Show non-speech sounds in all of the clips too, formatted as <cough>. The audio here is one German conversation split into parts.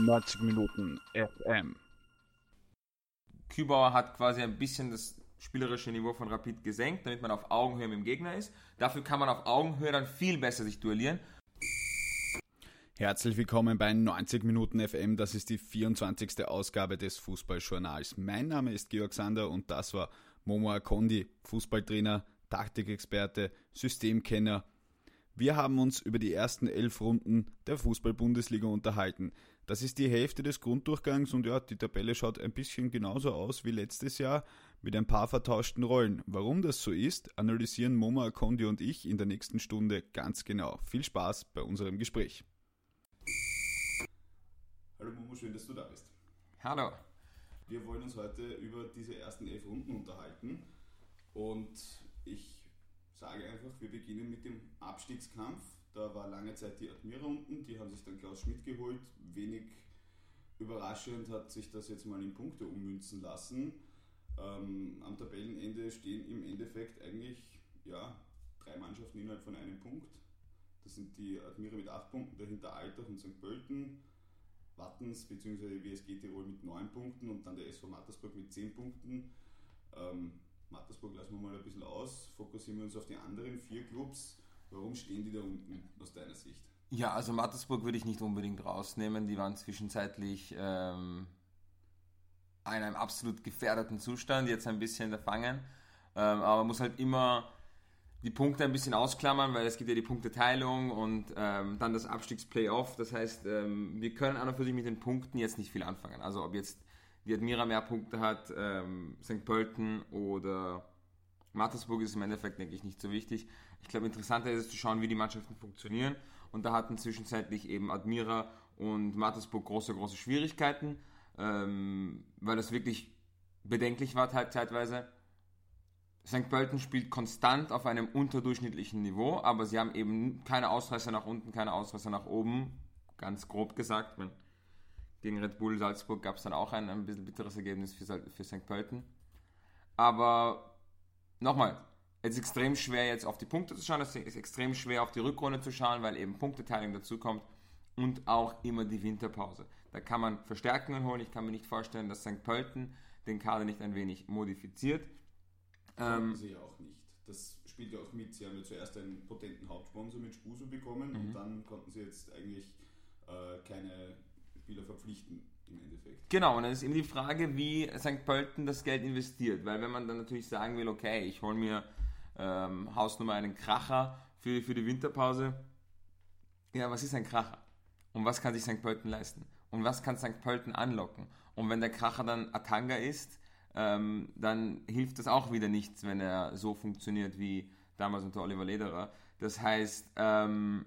90 Minuten FM. Kübauer hat quasi ein bisschen das spielerische Niveau von Rapid gesenkt, damit man auf Augenhöhe mit dem Gegner ist. Dafür kann man auf Augenhöhe dann viel besser sich duellieren. Herzlich willkommen bei 90 Minuten FM. Das ist die 24. Ausgabe des Fußballjournals. Mein Name ist Georg Sander und das war Momo Akondi, Fußballtrainer, Taktikexperte, Systemkenner. Wir haben uns über die ersten elf Runden der Fußball-Bundesliga unterhalten. Das ist die Hälfte des Grunddurchgangs und ja, die Tabelle schaut ein bisschen genauso aus wie letztes Jahr mit ein paar vertauschten Rollen. Warum das so ist, analysieren Moma Akondi und ich in der nächsten Stunde ganz genau. Viel Spaß bei unserem Gespräch. Hallo Momo, schön, dass du da bist. Hallo. Wir wollen uns heute über diese ersten elf Runden unterhalten und ich sage einfach, wir beginnen mit dem Abstiegskampf. Da war lange Zeit die Admira unten, die haben sich dann Klaus Schmidt geholt. Wenig überraschend hat sich das jetzt mal in Punkte ummünzen lassen. Ähm, am Tabellenende stehen im Endeffekt eigentlich ja, drei Mannschaften innerhalb von einem Punkt. Das sind die Admira mit acht Punkten, dahinter Altach und St. Pölten, Wattens bzw. WSG Tirol mit neun Punkten und dann der SV Mattersburg mit zehn Punkten. Ähm, Mattersburg lassen wir mal ein bisschen aus, fokussieren wir uns auf die anderen vier Clubs. Warum stehen die da unten aus deiner Sicht? Ja, also Mattersburg würde ich nicht unbedingt rausnehmen. Die waren zwischenzeitlich ähm, in einem absolut gefährdeten Zustand, jetzt ein bisschen erfangen. Ähm, aber man muss halt immer die Punkte ein bisschen ausklammern, weil es gibt ja die Punkteteilung und ähm, dann das Abstiegsplayoff. Das heißt, ähm, wir können an und für sich mit den Punkten jetzt nicht viel anfangen. Also ob jetzt die Admira mehr Punkte hat, ähm, St. Pölten oder Mattersburg ist im Endeffekt, denke ich, nicht so wichtig. Ich glaube, interessanter ist es zu schauen, wie die Mannschaften funktionieren. Und da hatten zwischenzeitlich eben Admira und Mattersburg große, große Schwierigkeiten, ähm, weil das wirklich bedenklich war zeitweise. St. Pölten spielt konstant auf einem unterdurchschnittlichen Niveau, aber sie haben eben keine Ausreißer nach unten, keine Ausreißer nach oben, ganz grob gesagt. Gegen Red Bull Salzburg gab es dann auch ein, ein bisschen bitteres Ergebnis für, für St. Pölten. Aber nochmal, es ist extrem schwer jetzt auf die Punkte zu schauen, es ist extrem schwer auf die Rückrunde zu schauen, weil eben Punkteteilung dazukommt und auch immer die Winterpause. Da kann man Verstärkungen holen. Ich kann mir nicht vorstellen, dass St. Pölten den Kader nicht ein wenig modifiziert. Ähm, sie auch nicht. Das spielt ja auch mit. Sie haben ja zuerst einen potenten Hauptsponsor mit Spuso bekommen mhm. und dann konnten sie jetzt eigentlich äh, keine Spieler verpflichten im Endeffekt. Genau, und dann ist eben die Frage, wie St. Pölten das Geld investiert. Weil wenn man dann natürlich sagen will, okay, ich hole mir ähm, Hausnummer einen Kracher für, für die Winterpause. Ja, was ist ein Kracher? Und was kann sich St. Pölten leisten? Und was kann St. Pölten anlocken? Und wenn der Kracher dann Atanga ist, ähm, dann hilft das auch wieder nichts, wenn er so funktioniert wie damals unter Oliver Lederer. Das heißt, ähm,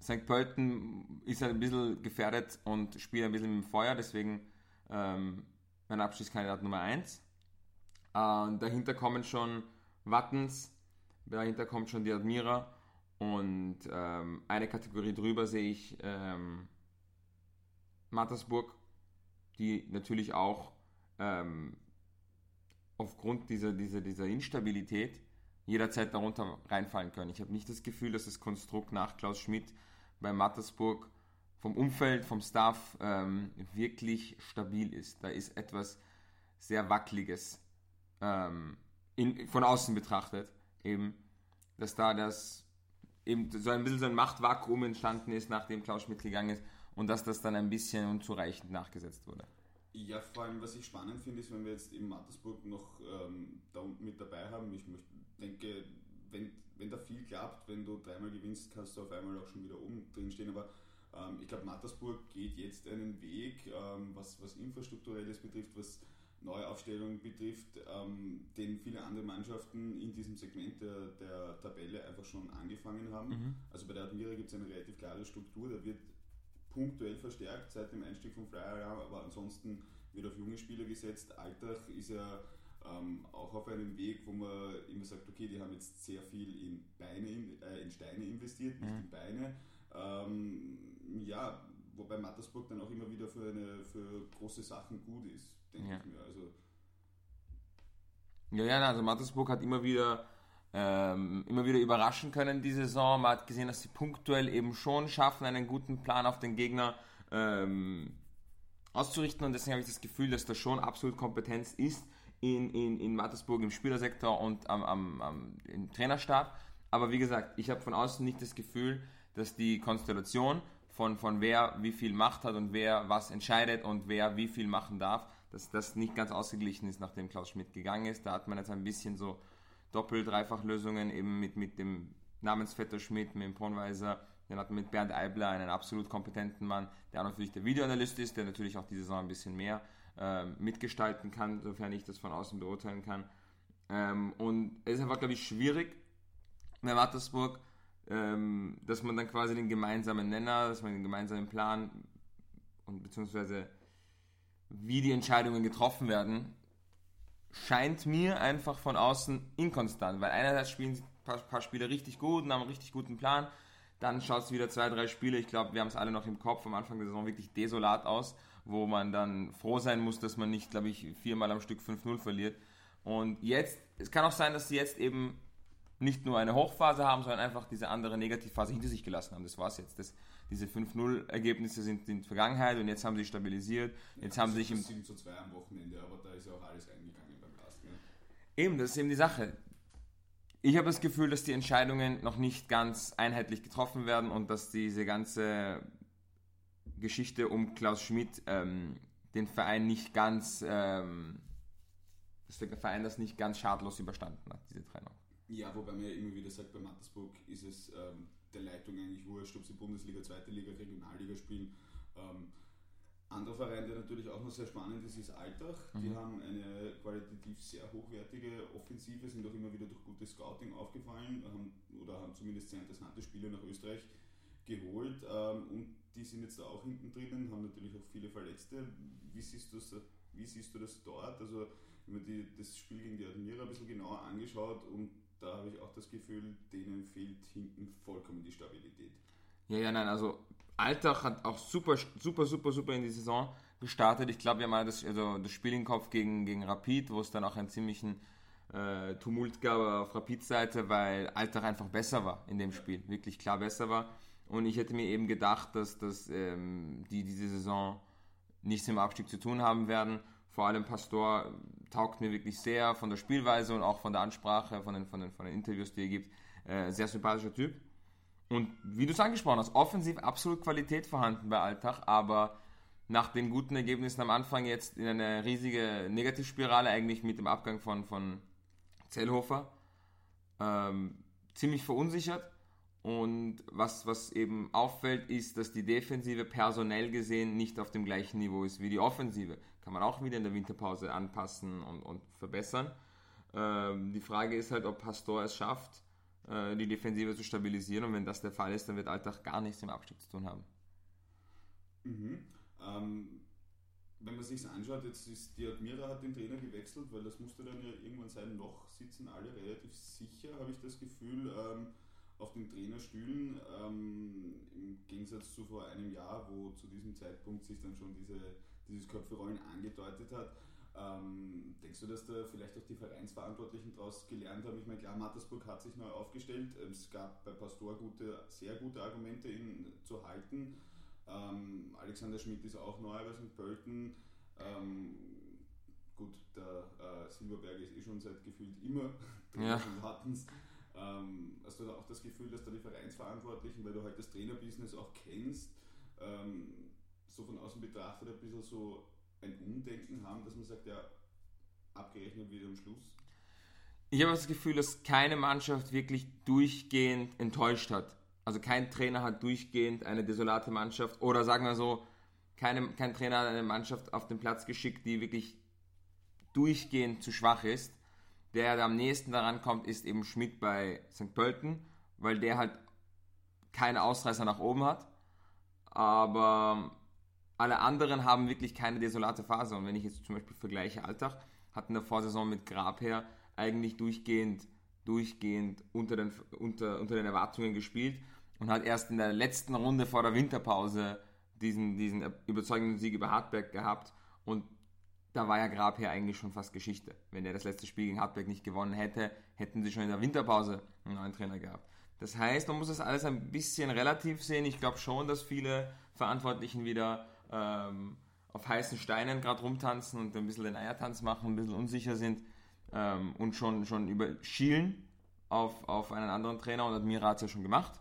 St. Pölten ist ein bisschen gefährdet und spielt ein bisschen mit dem Feuer, deswegen ähm, mein Abschlusskandidat Nummer 1. Äh, dahinter kommen schon Wattens, dahinter kommt schon die Admira und ähm, eine Kategorie drüber sehe ich ähm, Mattersburg, die natürlich auch ähm, aufgrund dieser, dieser, dieser Instabilität jederzeit darunter reinfallen können. Ich habe nicht das Gefühl, dass das Konstrukt nach Klaus Schmidt bei Mattersburg vom Umfeld, vom Staff ähm, wirklich stabil ist. Da ist etwas sehr Wackeliges ähm, in, von außen betrachtet, eben, dass da das eben so ein bisschen so ein Machtvakuum entstanden ist, nachdem Klaus Schmidt gegangen ist und dass das dann ein bisschen unzureichend nachgesetzt wurde. Ja, vor allem, was ich spannend finde, ist, wenn wir jetzt eben Mattersburg noch ähm, da mit dabei haben. Ich möchte, denke, wenn, wenn da viel klappt, wenn du dreimal gewinnst, kannst du auf einmal auch schon wieder oben drin stehen. Aber ähm, ich glaube, Mattersburg geht jetzt einen Weg, ähm, was, was Infrastrukturelles betrifft, was Neuaufstellung betrifft, ähm, den viele andere Mannschaften in diesem Segment der, der Tabelle einfach schon angefangen haben. Mhm. Also bei der Admira gibt es eine relativ klare Struktur, da wird punktuell verstärkt seit dem Einstieg von Flyer, aber ansonsten wird auf junge Spieler gesetzt. Alltag ist ja ähm, auch auf einem Weg, wo man immer sagt, okay, die haben jetzt sehr viel in Beine, äh, in Steine investiert, nicht mhm. in Beine. Ähm, ja, wobei Mattersburg dann auch immer wieder für, eine, für große Sachen gut ist, denke ja. ich mir. Also, ja, ja, also Mattersburg hat immer wieder ähm, immer wieder überraschen können die Saison. Man hat gesehen, dass sie punktuell eben schon schaffen, einen guten Plan auf den Gegner ähm, auszurichten und deswegen habe ich das Gefühl, dass da schon absolut Kompetenz ist in, in, in Mattersburg im Spielersektor und am, am, am im Trainerstab. Aber wie gesagt, ich habe von außen nicht das Gefühl, dass die Konstellation von, von wer wie viel Macht hat und wer was entscheidet und wer wie viel machen darf, dass das nicht ganz ausgeglichen ist, nachdem Klaus Schmidt gegangen ist. Da hat man jetzt ein bisschen so Doppel-, Dreifach-Lösungen eben mit, mit dem Namensvetter Schmidt, mit dem Pornweiser, dann hat man mit Bernd Eibler einen absolut kompetenten Mann, der auch natürlich der Videoanalyst ist, der natürlich auch die Saison ein bisschen mehr äh, mitgestalten kann, sofern ich das von außen beurteilen kann. Ähm, und es ist einfach, glaube ich, schwierig bei Mattersburg, ähm, dass man dann quasi den gemeinsamen Nenner, dass man den gemeinsamen Plan und beziehungsweise wie die Entscheidungen getroffen werden, scheint mir einfach von außen inkonstant, weil einerseits spielen ein paar, paar Spiele richtig gut und haben einen richtig guten Plan, dann schaut es wieder zwei, drei Spiele, ich glaube, wir haben es alle noch im Kopf, am Anfang der Saison wirklich desolat aus, wo man dann froh sein muss, dass man nicht, glaube ich, viermal am Stück 5-0 verliert. Und jetzt, es kann auch sein, dass sie jetzt eben nicht nur eine Hochphase haben, sondern einfach diese andere Negativphase hinter sich gelassen haben. Das war's jetzt. Das, diese 5-0-Ergebnisse sind in Vergangenheit und jetzt haben sie stabilisiert. Jetzt ja, haben sie sich im 7 zu 2 am Wochenende, aber da ist ja auch alles eingegangen beim Last. Ne? Eben, das ist eben die Sache. Ich habe das Gefühl, dass die Entscheidungen noch nicht ganz einheitlich getroffen werden und dass diese ganze Geschichte um Klaus Schmidt ähm, den Verein nicht ganz, ähm, dass der Verein das nicht ganz schadlos überstanden hat, diese Trennung. Ja, wobei man ja immer wieder sagt, bei Mattersburg ist es ähm, der Leitung eigentlich wurscht, ob sie Bundesliga, Zweite Liga, Regionalliga spielen. Ähm, anderer Verein, der natürlich auch noch sehr spannend ist, ist Altach. Mhm. Die haben eine qualitativ sehr hochwertige Offensive, sind auch immer wieder durch gutes Scouting aufgefallen haben, oder haben zumindest sehr interessante Spiele nach Österreich geholt. Ähm, und die sind jetzt da auch hinten drinnen, haben natürlich auch viele Verletzte. Wie siehst du das, wie siehst du das dort? Also, wenn man die, das Spiel gegen die Admira ein bisschen genauer angeschaut und da habe ich auch das Gefühl, denen fehlt hinten vollkommen die Stabilität. Ja, ja, nein, also Alltag hat auch super, super, super, super in die Saison gestartet. Ich glaube, wir haben mal das, also das Spiel im Kopf gegen, gegen Rapid, wo es dann auch einen ziemlichen äh, Tumult gab auf Rapid-Seite, weil Alltag einfach besser war in dem Spiel, wirklich klar besser war. Und ich hätte mir eben gedacht, dass, dass ähm, die diese Saison nichts mit dem Abstieg zu tun haben werden. Vor allem Pastor taugt mir wirklich sehr von der Spielweise und auch von der Ansprache, von den, von den, von den Interviews, die er gibt. Äh, sehr sympathischer Typ. Und wie du es angesprochen hast, offensiv absolut Qualität vorhanden bei Alltag, aber nach den guten Ergebnissen am Anfang jetzt in eine riesige Negativspirale eigentlich mit dem Abgang von, von Zellhofer. Ähm, ziemlich verunsichert. Und was, was eben auffällt, ist, dass die Defensive personell gesehen nicht auf dem gleichen Niveau ist wie die Offensive. Kann man auch wieder in der Winterpause anpassen und, und verbessern. Ähm, die Frage ist halt, ob Pastor es schafft, äh, die Defensive zu stabilisieren. Und wenn das der Fall ist, dann wird Alltag gar nichts im Abstieg zu tun haben. Mhm. Ähm, wenn man sich anschaut, jetzt ist die Admira hat den Trainer gewechselt, weil das musste dann ja irgendwann sein, noch sitzen alle relativ sicher, habe ich das Gefühl. Ähm, auf den Trainerstühlen, ähm, im Gegensatz zu vor einem Jahr, wo zu diesem Zeitpunkt sich dann schon diese, dieses Köpferollen angedeutet hat. Ähm, denkst du, dass da vielleicht auch die Vereinsverantwortlichen daraus gelernt haben? Ich meine, klar, Mattersburg hat sich neu aufgestellt. Es gab bei Pastor gute, sehr gute Argumente, ihn zu halten. Ähm, Alexander Schmidt ist auch neu bei St. Pölten. Ähm, gut, der äh, Silberberg ist eh schon seit gefühlt immer drin ja. und hatten es. Ähm, hast du da auch das Gefühl, dass da die Vereinsverantwortlichen, weil du halt das Trainerbusiness auch kennst, ähm, so von außen betrachtet ein bisschen so ein Umdenken haben, dass man sagt, ja, abgerechnet wird am Schluss? Ich habe das Gefühl, dass keine Mannschaft wirklich durchgehend enttäuscht hat. Also kein Trainer hat durchgehend eine desolate Mannschaft oder sagen wir so, keine, kein Trainer hat eine Mannschaft auf den Platz geschickt, die wirklich durchgehend zu schwach ist. Der, am nächsten daran kommt, ist eben Schmidt bei St. Pölten, weil der halt keine Ausreißer nach oben hat. Aber alle anderen haben wirklich keine desolate Phase. Und wenn ich jetzt zum Beispiel vergleiche Alltag, hatten der Vorsaison mit Grabherr eigentlich durchgehend, durchgehend unter den, unter, unter den Erwartungen gespielt und hat erst in der letzten Runde vor der Winterpause diesen, diesen überzeugenden Sieg über Hartberg gehabt. Und da war ja Grabherr eigentlich schon fast Geschichte. Wenn er das letzte Spiel gegen Hartberg nicht gewonnen hätte, hätten sie schon in der Winterpause einen neuen Trainer gehabt. Das heißt, man muss das alles ein bisschen relativ sehen. Ich glaube schon, dass viele Verantwortlichen wieder ähm, auf heißen Steinen gerade rumtanzen und ein bisschen den Eiertanz machen, ein bisschen unsicher sind ähm, und schon, schon über schielen auf, auf einen anderen Trainer und Admira hat es ja schon gemacht.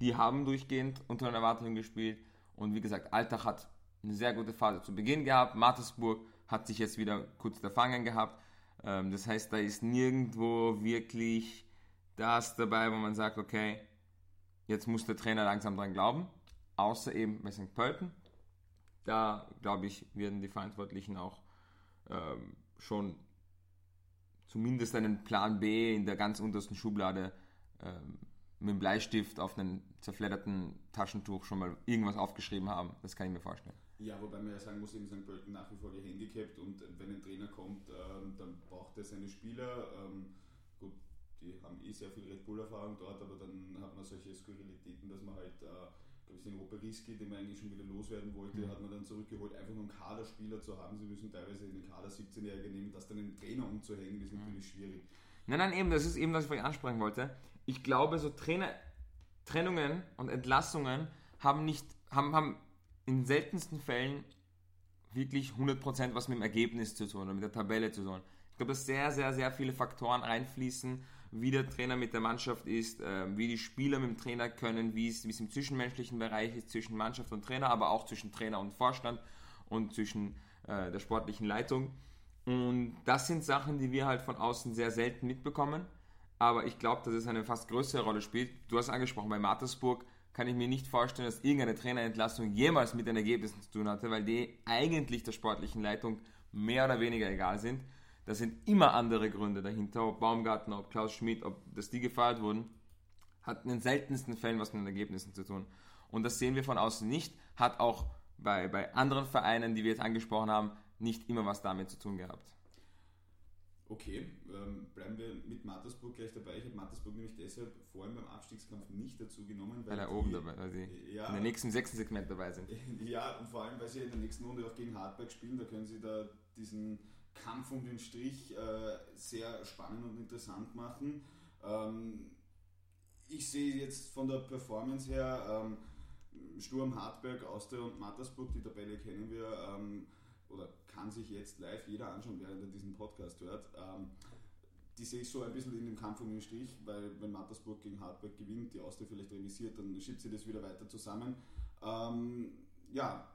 Die haben durchgehend unter den Erwartungen gespielt und wie gesagt, Alltag hat eine sehr gute Phase zu Beginn gehabt. Mattersburg hat sich jetzt wieder kurz erfangen gehabt. Ähm, das heißt, da ist nirgendwo wirklich das dabei, wo man sagt, okay, jetzt muss der Trainer langsam dran glauben. Außer eben bei St. Pölten. Da, glaube ich, werden die Verantwortlichen auch ähm, schon zumindest einen Plan B in der ganz untersten Schublade ähm, mit dem Bleistift auf einem zerfledderten Taschentuch schon mal irgendwas aufgeschrieben haben. Das kann ich mir vorstellen. Ja, wobei man ja sagen muss, eben St. Pölten nach wie vor gehandicapt und wenn ein Trainer kommt, ähm, dann braucht er seine Spieler. Ähm, gut, die haben eh sehr viel Red Bull-Erfahrung dort, aber dann hat man solche Skurrilitäten, dass man halt, äh, glaube ich, den Operiski, den man eigentlich schon wieder loswerden wollte, mhm. hat man dann zurückgeholt, einfach nur einen Kaderspieler zu haben. Sie müssen teilweise in den Kader 17-Jährige nehmen, das dann einen Trainer umzuhängen, ist natürlich schwierig. Nein, nein, eben, das ist eben, was ich vorhin ansprechen wollte. Ich glaube, so Trainer, Trennungen und Entlassungen haben nicht, haben, haben in seltensten Fällen wirklich 100% was mit dem Ergebnis zu tun oder mit der Tabelle zu tun. Ich glaube, dass sehr, sehr, sehr viele Faktoren einfließen, wie der Trainer mit der Mannschaft ist, äh, wie die Spieler mit dem Trainer können, wie es, wie es im zwischenmenschlichen Bereich ist zwischen Mannschaft und Trainer, aber auch zwischen Trainer und Vorstand und zwischen äh, der sportlichen Leitung. Und das sind Sachen, die wir halt von außen sehr selten mitbekommen. Aber ich glaube, dass es eine fast größere Rolle spielt. Du hast angesprochen, bei Mattersburg kann ich mir nicht vorstellen, dass irgendeine Trainerentlassung jemals mit den Ergebnissen zu tun hatte, weil die eigentlich der sportlichen Leitung mehr oder weniger egal sind. Da sind immer andere Gründe dahinter, ob Baumgartner, ob Klaus Schmidt, ob dass die gefeiert wurden, hat in den seltensten Fällen was mit den Ergebnissen zu tun. Und das sehen wir von außen nicht, hat auch bei, bei anderen Vereinen, die wir jetzt angesprochen haben, nicht immer was damit zu tun gehabt. Okay, ähm, bleiben wir mit Mattersburg gleich dabei. Ich habe Mattersburg nämlich deshalb vor allem beim Abstiegskampf nicht dazu genommen, weil, weil er oben dabei, weil sie ja, in der nächsten sechsten Segment dabei sind. <laughs> Ja, und vor allem, weil sie in der nächsten Runde auch gegen Hartberg spielen, da können sie da diesen Kampf um den Strich äh, sehr spannend und interessant machen. Ähm, ich sehe jetzt von der Performance her ähm, Sturm, Hartberg, Austria und Mattersburg, die Tabelle kennen wir. Oder kann sich jetzt live jeder anschauen, während er diesen Podcast hört. Ähm, die sehe ich so ein bisschen in dem Kampf um den Strich, weil wenn Mattersburg gegen Hartberg gewinnt, die Austria vielleicht remisiert, dann schiebt sie das wieder weiter zusammen. Ähm, ja,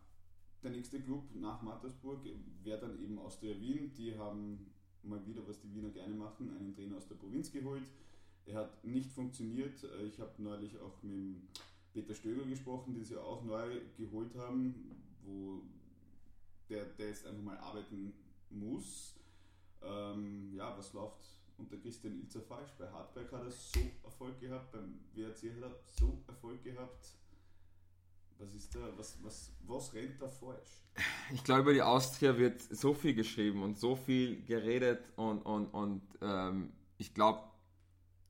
der nächste Club nach Mattersburg wäre dann eben Austria Wien. Die haben mal wieder, was die Wiener gerne machen, einen Trainer aus der Provinz geholt. Er hat nicht funktioniert. Ich habe neulich auch mit Peter Stöger gesprochen, den sie auch neu geholt haben, wo der, der jetzt einfach mal arbeiten muss. Ähm, ja, was läuft unter Christian Ilzer falsch? Bei Hartberg hat er so Erfolg gehabt, beim WRC hat er so Erfolg gehabt. Was ist da, was, was, was rennt da falsch? Ich glaube, über die Austria wird so viel geschrieben und so viel geredet und, und, und ähm, ich glaube,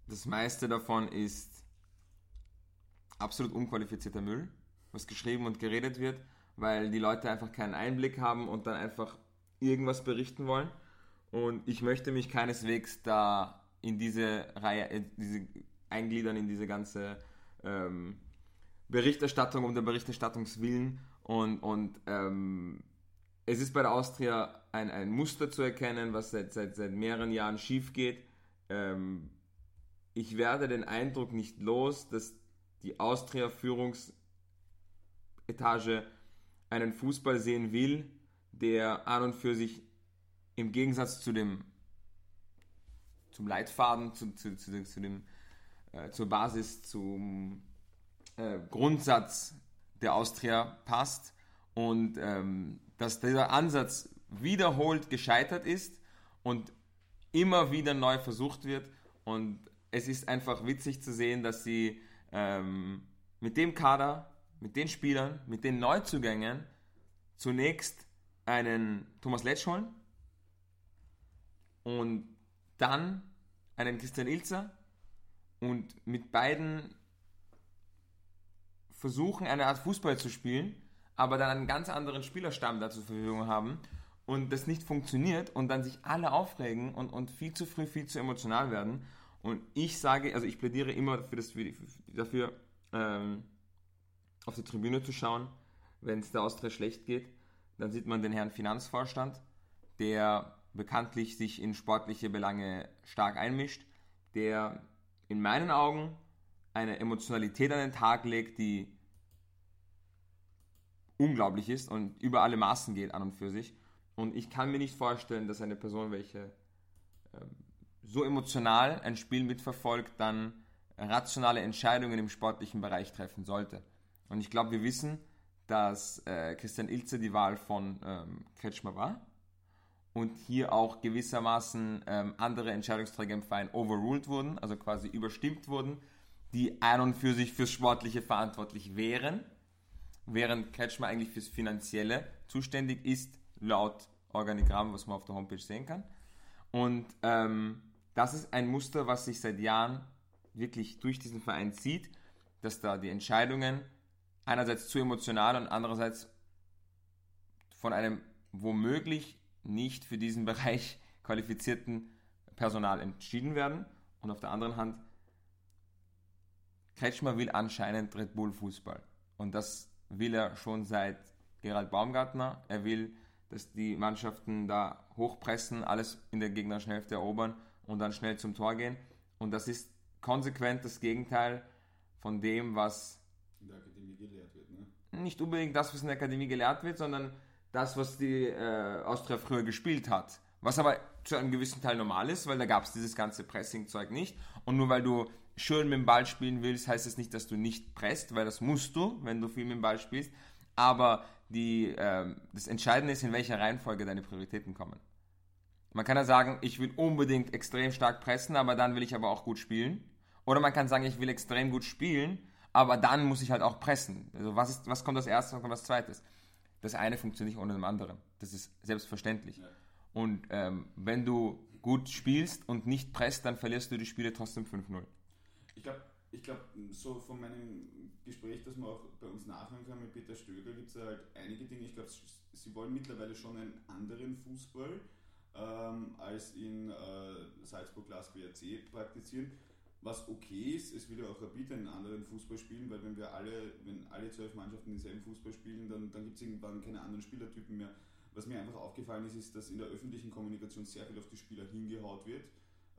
das meiste davon ist absolut unqualifizierter Müll, was geschrieben und geredet wird weil die Leute einfach keinen Einblick haben und dann einfach irgendwas berichten wollen. Und ich möchte mich keineswegs da in diese Reihe, in diese eingliedern in diese ganze ähm, Berichterstattung um der Berichterstattungswillen. Und, und ähm, es ist bei der Austria ein, ein Muster zu erkennen, was seit, seit, seit mehreren Jahren schief geht. Ähm, ich werde den Eindruck nicht los, dass die Austria-Führungsetage einen Fußball sehen will, der an und für sich im Gegensatz zu dem zum Leitfaden, zu, zu, zu, zu dem, äh, zur Basis, zum äh, Grundsatz der Austria passt und ähm, dass dieser Ansatz wiederholt gescheitert ist und immer wieder neu versucht wird. Und es ist einfach witzig zu sehen, dass sie ähm, mit dem Kader mit den Spielern, mit den Neuzugängen zunächst einen Thomas Letsch holen und dann einen Christian Ilzer und mit beiden versuchen, eine Art Fußball zu spielen, aber dann einen ganz anderen Spielerstamm da zur Verfügung haben und das nicht funktioniert und dann sich alle aufregen und, und viel zu früh, viel zu emotional werden. Und ich sage, also ich plädiere immer für das, dafür, ähm, auf die Tribüne zu schauen, wenn es der Austria schlecht geht. Dann sieht man den Herrn Finanzvorstand, der bekanntlich sich in sportliche Belange stark einmischt, der in meinen Augen eine Emotionalität an den Tag legt, die unglaublich ist und über alle Maßen geht an und für sich. Und ich kann mir nicht vorstellen, dass eine Person, welche ähm, so emotional ein Spiel mitverfolgt, dann rationale Entscheidungen im sportlichen Bereich treffen sollte. Und ich glaube, wir wissen, dass äh, Christian Ilze die Wahl von ähm, Kretschmer war und hier auch gewissermaßen ähm, andere Entscheidungsträger im Verein overruled wurden, also quasi überstimmt wurden, die ein und für sich fürs Sportliche verantwortlich wären, während Kretschmer eigentlich fürs Finanzielle zuständig ist, laut Organigramm, was man auf der Homepage sehen kann. Und ähm, das ist ein Muster, was sich seit Jahren wirklich durch diesen Verein zieht, dass da die Entscheidungen einerseits zu emotional und andererseits von einem womöglich nicht für diesen Bereich <laughs> qualifizierten Personal entschieden werden. Und auf der anderen Hand, Kretschmer will anscheinend Red Bull Fußball. Und das will er schon seit Gerald Baumgartner. Er will, dass die Mannschaften da hochpressen, alles in der gegnerischen Hälfte erobern und dann schnell zum Tor gehen. Und das ist konsequent das Gegenteil von dem, was in der Akademie? Nicht unbedingt das, was in der Akademie gelehrt wird, sondern das, was die äh, Austria früher gespielt hat. Was aber zu einem gewissen Teil normal ist, weil da gab es dieses ganze Pressing-Zeug nicht. Und nur weil du schön mit dem Ball spielen willst, heißt das nicht, dass du nicht presst, weil das musst du, wenn du viel mit dem Ball spielst. Aber die, äh, das Entscheidende ist, in welcher Reihenfolge deine Prioritäten kommen. Man kann ja sagen, ich will unbedingt extrem stark pressen, aber dann will ich aber auch gut spielen. Oder man kann sagen, ich will extrem gut spielen, aber dann muss ich halt auch pressen. Also was, ist, was kommt als erstes, was kommt als zweites? Das eine funktioniert nicht ohne dem anderen. Das ist selbstverständlich. Ja. Und ähm, wenn du gut spielst und nicht presst, dann verlierst du die Spiele trotzdem 5-0. Ich glaube, ich glaub, so von meinem Gespräch, das wir auch bei uns nachhören können mit Peter Stöger, gibt es halt einige Dinge. Ich glaube, sie wollen mittlerweile schon einen anderen Fußball ähm, als in äh, Salzburg Glas WRC praktizieren. Was okay ist, es will ja auch Rapid einen anderen Fußball spielen, weil wenn wir alle, wenn alle zwölf Mannschaften denselben Fußball spielen, dann, dann gibt es irgendwann keine anderen Spielertypen mehr. Was mir einfach aufgefallen ist, ist, dass in der öffentlichen Kommunikation sehr viel auf die Spieler hingehaut wird.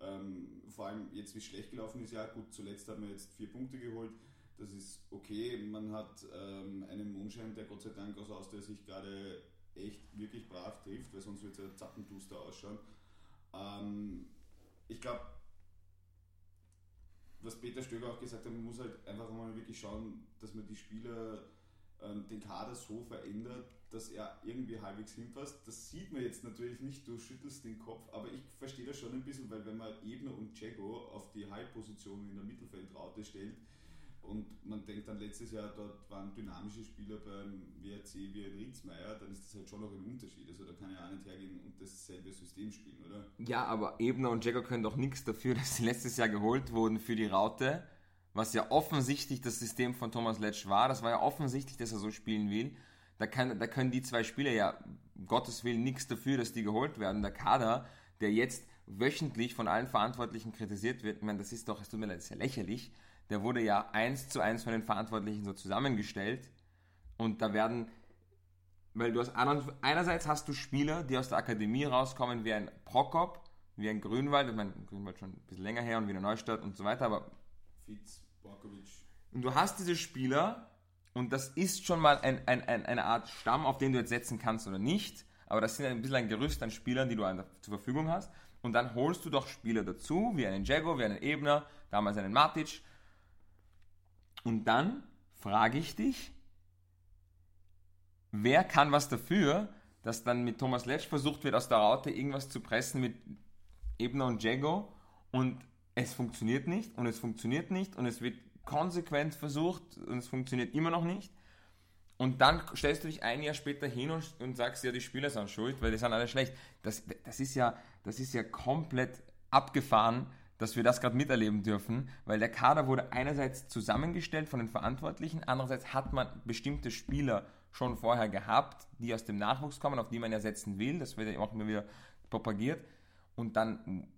Ähm, vor allem jetzt, wie schlecht gelaufen ist, ja gut, zuletzt haben wir jetzt vier Punkte geholt, das ist okay. Man hat ähm, einen Mondschein, der Gott sei Dank aus Austria sich gerade echt wirklich brav trifft, weil sonst wird es ja zappenduster ausschauen. Ähm, ich glaube, was Peter Stöger auch gesagt hat, man muss halt einfach mal wirklich schauen, dass man die Spieler, ähm, den Kader so verändert, dass er irgendwie halbwegs hinpasst. Das sieht man jetzt natürlich nicht, du schüttelst den Kopf, aber ich verstehe das schon ein bisschen, weil wenn man Ebner und Jago auf die Halbposition in der Mittelfeldraute stellt, und man denkt dann letztes Jahr, dort waren dynamische Spieler beim WRC wie ein Ritzmeier, dann ist das halt schon noch ein Unterschied. Also da kann ja auch nicht hergehen und dasselbe System spielen, oder? Ja, aber Ebner und Jagger können doch nichts dafür, <laughs> dass sie letztes Jahr geholt wurden für die Raute, was ja offensichtlich das System von Thomas Letsch war. Das war ja offensichtlich, dass er so spielen will. Da, kann, da können die zwei Spieler ja, Gottes Willen, nichts dafür, dass die geholt werden. Der Kader, der jetzt wöchentlich von allen Verantwortlichen kritisiert wird, ich meine, das ist doch, es tut mir leid, das ist ja lächerlich der wurde ja eins zu eins von den Verantwortlichen so zusammengestellt. Und da werden, weil du hast einerseits hast du Spieler, die aus der Akademie rauskommen, wie ein Prokop, wie ein Grünwald, ich meine, Grünwald schon ein bisschen länger her und wie eine Neustadt und so weiter, aber. Fitz, Borkovic. Und du hast diese Spieler, und das ist schon mal ein, ein, ein, eine Art Stamm, auf den du jetzt setzen kannst oder nicht, aber das sind ein bisschen ein Gerüst an Spielern, die du zur Verfügung hast. Und dann holst du doch Spieler dazu, wie einen Jago, wie einen Ebner, damals einen Matic, und dann frage ich dich, wer kann was dafür, dass dann mit Thomas Letsch versucht wird, aus der Raute irgendwas zu pressen mit Ebner und Jago und es funktioniert nicht und es funktioniert nicht und es wird konsequent versucht und es funktioniert immer noch nicht. Und dann stellst du dich ein Jahr später hin und, und sagst, ja, die Spieler sind schuld, weil die sind alle schlecht. Das, das, ist, ja, das ist ja komplett abgefahren, dass wir das gerade miterleben dürfen, weil der Kader wurde einerseits zusammengestellt von den Verantwortlichen, andererseits hat man bestimmte Spieler schon vorher gehabt, die aus dem Nachwuchs kommen, auf die man ja setzen will, das wird ja auch immer wieder propagiert und dann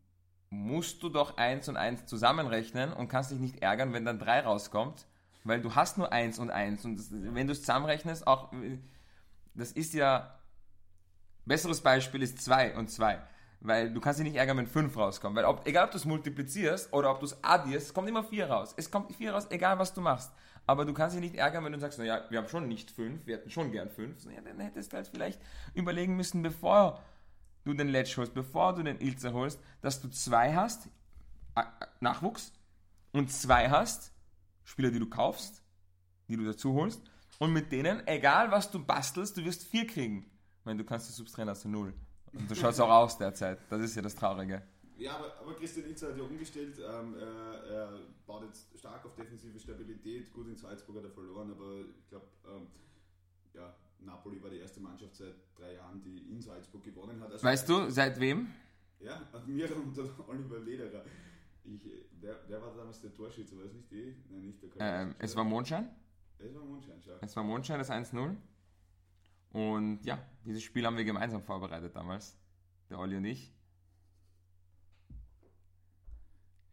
musst du doch eins und eins zusammenrechnen und kannst dich nicht ärgern, wenn dann drei rauskommt Weil du hast nur eins und eins. Und das, wenn du es zusammenrechnest, auch, das ist ja, besseres Beispiel ist zwei und zwei. Weil du kannst dich nicht ärgern, wenn fünf rauskommen. Weil ob, egal ob du es multiplizierst oder ob du es addierst, es kommt immer vier raus. Es kommt vier raus, egal was du machst. Aber du kannst dich nicht ärgern, wenn du sagst, naja, wir haben schon nicht fünf, wir hätten schon gern fünf. So, ja, dann hättest du halt vielleicht überlegen müssen, bevor du den Letsch holst, bevor du den Ilzer holst, dass du zwei hast, äh, Nachwuchs, und zwei hast, Spieler, die du kaufst, die du dazu holst, und mit denen, egal was du bastelst, du wirst vier kriegen. Ich meine, du kannst drehen, hast du null. Und du schaust auch aus derzeit. Das ist ja das Traurige. Ja, aber, aber Christian Ilzer hat ja umgestellt. Ähm, er, er, baut jetzt stark auf defensive Stabilität. Gut, in Salzburg hat er verloren, aber ich glaube, ähm, ja, Napoli war die erste Mannschaft seit drei Jahren, die in Salzburg gewonnen hat. Also weißt du, seit wem? Ja, mir <laughs> und Oliver Lederer. Ich, wer, wer war damals der Torschütze? War es nicht die? Nein, nicht der ähm, Es war Mondschein? Es war Mondschein, schau. Es war Mondschein, das 1-0. Und ja, dieses Spiel haben wir gemeinsam vorbereitet damals. Der Olli und ich.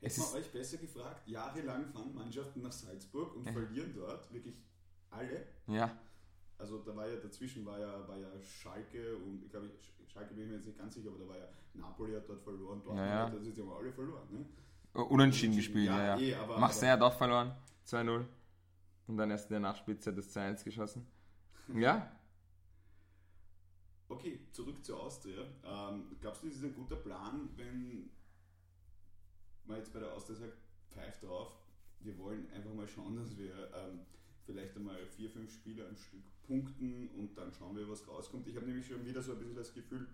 Hätten wir euch besser gefragt, jahrelang fahren Mannschaften nach Salzburg und ja. verlieren dort wirklich alle. Ja. Also da war ja dazwischen war ja, war ja Schalke und ich glaube, Schalke bin ich mir jetzt nicht ganz sicher, aber da war ja Napoli hat dort verloren, dort ja, ja. das ist ja alle verloren. Ne? Unentschieden, gespielt, ja. ja. Eh, aber, hat auch verloren, 2-0. Und dann erst in der Nachspielzeit das 2-1 geschossen. Ja, Okay, zurück zur Austria. Ähm, glaubst du, das ist ein guter Plan, wenn man jetzt bei der Austria sagt, pfeift drauf, wir wollen einfach mal schauen, dass wir ähm, vielleicht einmal vier, fünf Spiele am Stück punkten und dann schauen wir, was rauskommt. Ich habe nämlich schon wieder so ein bisschen das Gefühl,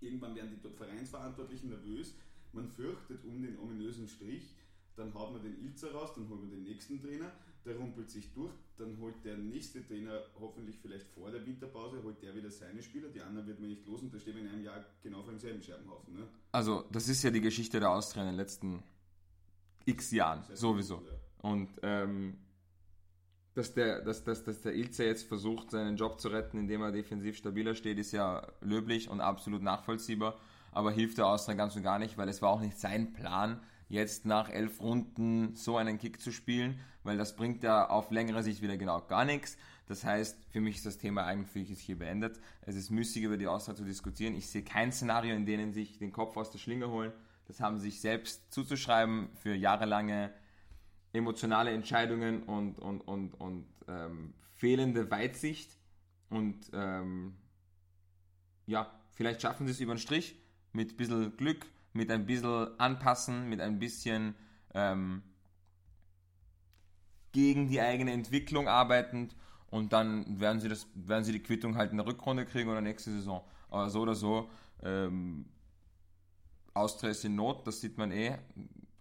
irgendwann werden die Vereinsverantwortlichen nervös, man fürchtet um den ominösen Strich, dann haut man den Ilzer raus, dann holt man den nächsten Trainer der rumpelt sich durch, dann holt der nächste Trainer hoffentlich vielleicht vor der Winterpause, holt der wieder seine Spieler, die anderen wird man nicht los und da stehen wir in einem Jahr genau vor demselben Scherbenhaufen. Ne? Also, das ist ja die Geschichte der Austria in den letzten x Jahren, sowieso. Ja. Und ähm, dass der, dass, dass, dass der Ilze jetzt versucht, seinen Job zu retten, indem er defensiv stabiler steht, ist ja löblich und absolut nachvollziehbar, aber hilft der Austria ganz und gar nicht, weil es war auch nicht sein Plan, jetzt nach elf Runden so einen Kick zu spielen, weil das bringt ja auf längere Sicht wieder genau gar nichts. Das heißt, für mich ist das Thema eigentlich hier beendet. Es ist müßig, über die Aussage zu diskutieren. Ich sehe kein Szenario, in dem sich den Kopf aus der Schlinge holen. Das haben sie sich selbst zuzuschreiben für jahrelange emotionale Entscheidungen und, und, und, und ähm, fehlende Weitsicht. Und ähm, ja, vielleicht schaffen sie es über den Strich mit ein bisschen Glück, mit ein bisschen Anpassen, mit ein bisschen ähm, gegen die eigene Entwicklung arbeitend und dann werden sie, das, werden sie die Quittung halt in der Rückrunde kriegen oder nächste Saison. Aber so oder so, ähm, Austria ist in Not, das sieht man eh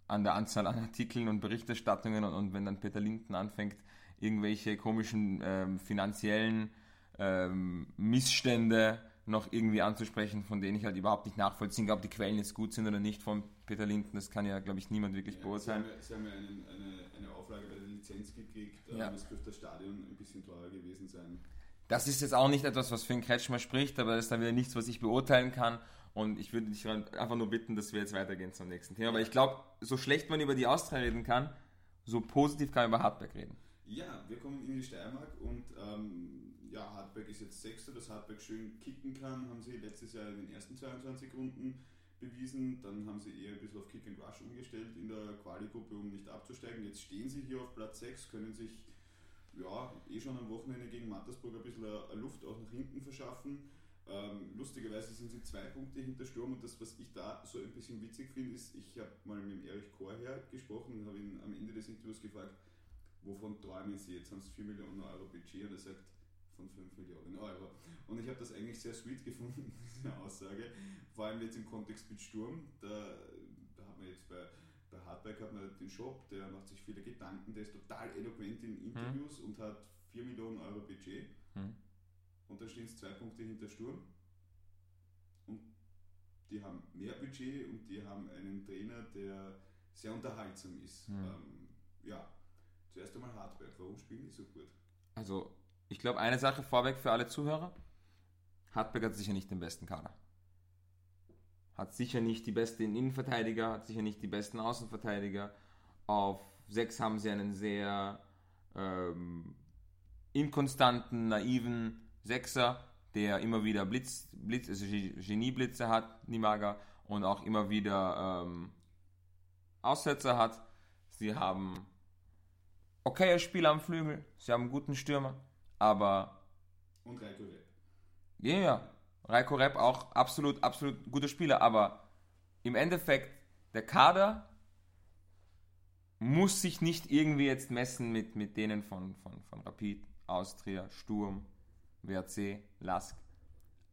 an der Anzahl an Artikeln und Berichterstattungen und, und wenn dann Peter Linden anfängt, irgendwelche komischen ähm, finanziellen ähm, Missstände noch irgendwie anzusprechen, von denen ich halt überhaupt nicht nachvollziehen kann, ob die Quellen jetzt gut sind oder nicht von Peter Linden. Das kann ja, glaube ich, niemand wirklich ja, beurteilen. Sie haben ja, Sie haben ja einen, eine, eine, Auflage bei der Lizenz gekriegt, ja. es dürfte das Stadion ein bisschen teurer gewesen sein. Das ist jetzt auch nicht etwas, was für einen Kretschmer spricht, aber das ist dann wieder nichts, was ich beurteilen kann. Und ich würde dich einfach nur bitten, dass wir jetzt weitergehen zum nächsten Thema. Aber ich glaube, so schlecht man über die Austria reden kann, so positiv kann man über Hartberg reden. Ja, wir kommen in die Steiermark und ähm, ja, Hartberg ist jetzt Sechster, dass Hartberg schön kicken kann, haben sie letztes Jahr in den ersten 22 Runden bewiesen. Dann haben sie eher ein bisschen auf Kick and Rush umgestellt in der Quali-Gruppe, um nicht abzusteigen. Jetzt stehen sie hier auf Platz 6, können sich ja, eh schon am Wochenende gegen Mattersburg ein bisschen Luft auch nach hinten verschaffen. Ähm, lustigerweise sind sie zwei Punkte hinter Sturm und das, was ich da so ein bisschen witzig finde, ist, ich habe mal mit Erich Korher gesprochen und habe ihn am Ende des Interviews gefragt, wovon träumen Sie? Jetzt haben sie 4 Millionen Euro Budget und er sagt, von 5 Millionen Euro. Und ich habe das eigentlich sehr sweet gefunden, <laughs> diese Aussage. Vor allem jetzt im Kontext mit Sturm. Da, da hat man jetzt bei, bei Hardback hat man den Shop, der macht sich viele Gedanken, der ist total eloquent in Interviews hm. und hat 4 Millionen Euro Budget. Hm. Und da stehen es zwei Punkte hinter Sturm. Und die haben mehr Budget und die haben einen Trainer, der sehr unterhaltsam ist. Hm. Ähm, ja, zuerst einmal Hardback. Warum spielen die so gut? Also ich glaube, eine Sache vorweg für alle Zuhörer. Hartberg hat sicher nicht den besten Kader. Hat sicher nicht die besten Innenverteidiger, hat sicher nicht die besten Außenverteidiger. Auf 6 haben sie einen sehr ähm, inkonstanten, naiven Sechser, der immer wieder Blitz, Blitz also Genieblitze hat, Nimaga, und auch immer wieder ähm, Aussetzer hat. Sie haben okaye Spieler am Flügel, sie haben einen guten Stürmer, aber. Und Reiko Rep. Ja, ja. Reiko Rep auch absolut, absolut guter Spieler, aber im Endeffekt, der Kader muss sich nicht irgendwie jetzt messen mit, mit denen von, von, von Rapid, Austria, Sturm, WRC, Lask.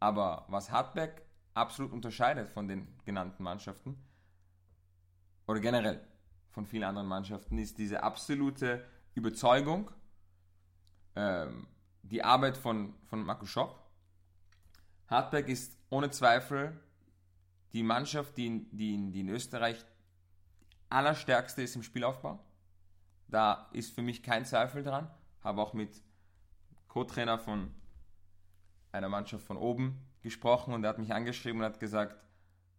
Aber was Hartberg absolut unterscheidet von den genannten Mannschaften, oder generell von vielen anderen Mannschaften, ist diese absolute Überzeugung, ähm, die Arbeit von, von Marco Schopp. Hartberg ist ohne Zweifel die Mannschaft, die, die, die in Österreich allerstärkste ist im Spielaufbau. Da ist für mich kein Zweifel dran. Habe auch mit Co-Trainer von einer Mannschaft von oben gesprochen und er hat mich angeschrieben und hat gesagt,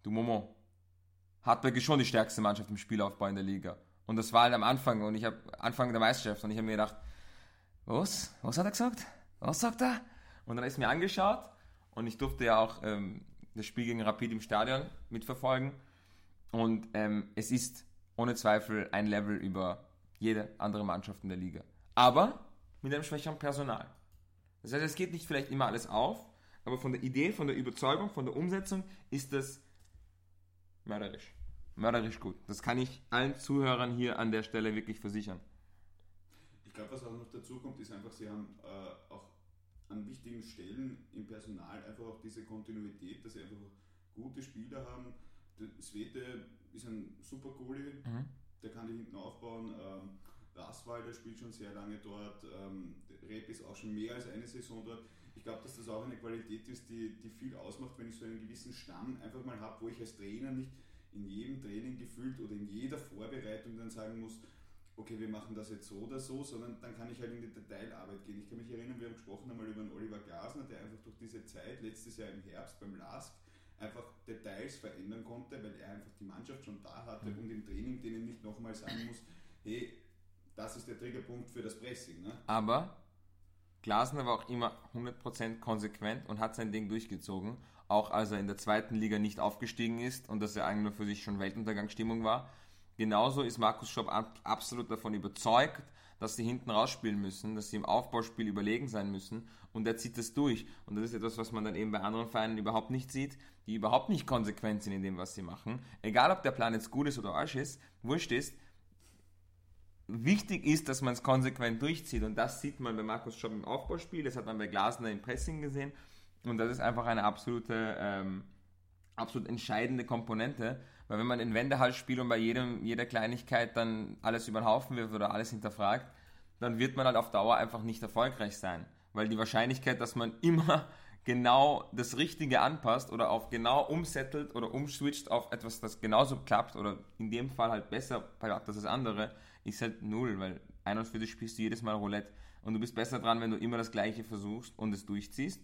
du Momo, Hartberg ist schon die stärkste Mannschaft im Spielaufbau in der Liga. Und das war halt am Anfang und ich habe Anfang der Meisterschaft und ich habe mir gedacht, was? Was hat er gesagt? Was sagt er? Und dann ist mir angeschaut und ich durfte ja auch ähm, das Spiel gegen Rapid im Stadion mitverfolgen. Und ähm, es ist ohne Zweifel ein Level über jede andere Mannschaft in der Liga. Aber mit einem schwächeren Personal. Das heißt, es geht nicht vielleicht immer alles auf, aber von der Idee, von der Überzeugung, von der Umsetzung ist das mörderisch. Mörderisch gut. Das kann ich allen Zuhörern hier an der Stelle wirklich versichern. Ich glaube, was auch noch dazu kommt, ist einfach, sie haben äh, auch an wichtigen Stellen im Personal einfach auch diese Kontinuität, dass sie einfach gute Spieler haben. Svete ist ein super Goalie, mhm. der kann die hinten aufbauen. Ähm, Raswald, der spielt schon sehr lange dort. Ähm, Rep ist auch schon mehr als eine Saison dort. Ich glaube, dass das auch eine Qualität ist, die, die viel ausmacht, wenn ich so einen gewissen Stamm einfach mal habe, wo ich als Trainer nicht in jedem Training gefühlt oder in jeder Vorbereitung dann sagen muss, okay, wir machen das jetzt so oder so, sondern dann kann ich halt in die Detailarbeit gehen. Ich kann mich erinnern, wir haben gesprochen einmal über einen Oliver Glasner, der einfach durch diese Zeit, letztes Jahr im Herbst beim LASK, einfach Details verändern konnte, weil er einfach die Mannschaft schon da hatte mhm. und im Training denen nicht nochmal sagen muss, hey, das ist der Triggerpunkt für das Pressing. Ne? Aber Glasner war auch immer 100% konsequent und hat sein Ding durchgezogen, auch als er in der zweiten Liga nicht aufgestiegen ist und dass er eigentlich nur für sich schon Weltuntergangsstimmung war. Genauso ist Markus Schopp absolut davon überzeugt, dass sie hinten rausspielen müssen, dass sie im Aufbauspiel überlegen sein müssen und er zieht das durch. Und das ist etwas, was man dann eben bei anderen Vereinen überhaupt nicht sieht, die überhaupt nicht konsequent sind in dem, was sie machen. Egal, ob der Plan jetzt gut ist oder Arsch ist, wurscht ist, wichtig ist, dass man es konsequent durchzieht und das sieht man bei Markus Schopp im Aufbauspiel, das hat man bei Glasner im Pressing gesehen und das ist einfach eine absolute, ähm, absolut entscheidende Komponente, weil wenn man in Wendehall spielt und bei jedem, jeder Kleinigkeit dann alles über den Haufen wirft oder alles hinterfragt, dann wird man halt auf Dauer einfach nicht erfolgreich sein. Weil die Wahrscheinlichkeit, dass man immer <laughs> genau das Richtige anpasst oder auf genau umsettelt oder umswitcht auf etwas, das genauso klappt oder in dem Fall halt besser klappt als das andere, ist halt null, weil ein und für dich spielst du jedes Mal Roulette und du bist besser dran, wenn du immer das Gleiche versuchst und es durchziehst.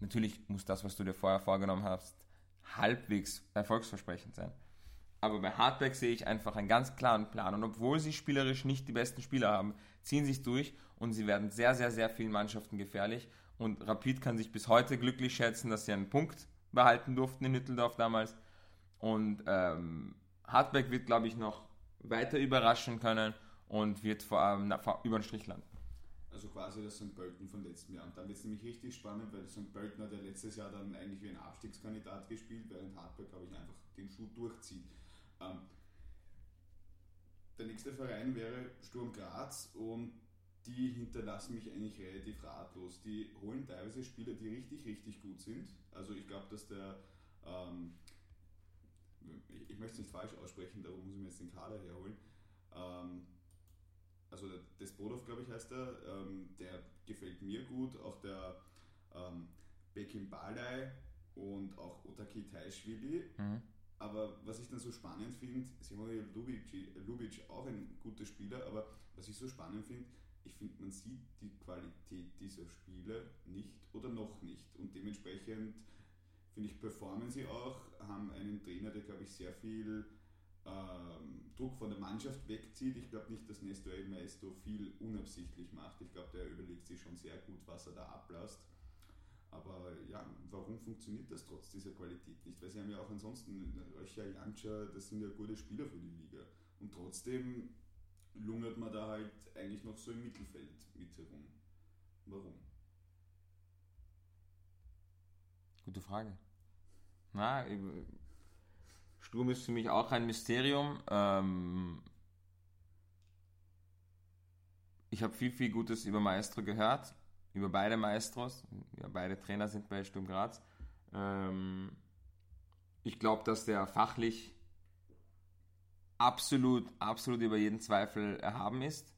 Natürlich muss das, was du dir vorher vorgenommen hast, halbwegs erfolgsversprechend sein. Aber bei Hardback sehe ich einfach einen ganz klaren Plan. Und obwohl sie spielerisch nicht die besten Spieler haben, ziehen sie es durch und sie werden sehr, sehr, sehr vielen Mannschaften gefährlich. Und Rapid kann sich bis heute glücklich schätzen, dass sie einen Punkt behalten durften in Nütteldorf damals. Und ähm, Hardback wird, glaube ich, noch weiter überraschen können und wird vor allem über den Strich landen. Also quasi das St. Pölten von letztem Jahr. Und dann wird es nämlich richtig spannend, weil St. Pölten hat ja letztes Jahr dann eigentlich wie ein Abstiegskandidat gespielt, während Hartberg, glaube ich, einfach den Schuh durchzieht. Ähm, der nächste Verein wäre Sturm Graz und die hinterlassen mich eigentlich relativ ratlos. Die holen teilweise Spieler, die richtig, richtig gut sind. Also ich glaube, dass der, ähm, ich, ich möchte es nicht falsch aussprechen, darum muss ich mir jetzt den Kader herholen. Ähm, also der Despodov, glaube ich, heißt er, ähm, der gefällt mir gut. Auch der ähm, Bekim Balai und auch Otaki Taischwili. Mhm. Aber was ich dann so spannend finde, ja Lubic, Lubic auch ein guter Spieler, aber was ich so spannend finde, ich finde, man sieht die Qualität dieser Spieler nicht oder noch nicht. Und dementsprechend finde ich, performen sie auch, haben einen Trainer, der, glaube ich, sehr viel ähm, Druck von der Mannschaft wegzieht. Ich glaube nicht, dass Nestor El Maestro viel unabsichtlich macht. Ich glaube, der überlegt sich schon sehr gut, was er da ablasst. Aber ja, warum funktioniert das trotz dieser Qualität nicht? Weil sie haben ja auch ansonsten, Öcher, Jantscha, das sind ja gute Spieler für die Liga. Und trotzdem lungert man da halt eigentlich noch so im Mittelfeld mit herum. Warum? Gute Frage. Na, Sturm ist für mich auch ein Mysterium. Ähm ich habe viel, viel Gutes über Maestro gehört, über beide Maestros. Ja, beide Trainer sind bei Sturm Graz. Ähm ich glaube, dass der fachlich absolut, absolut über jeden Zweifel erhaben ist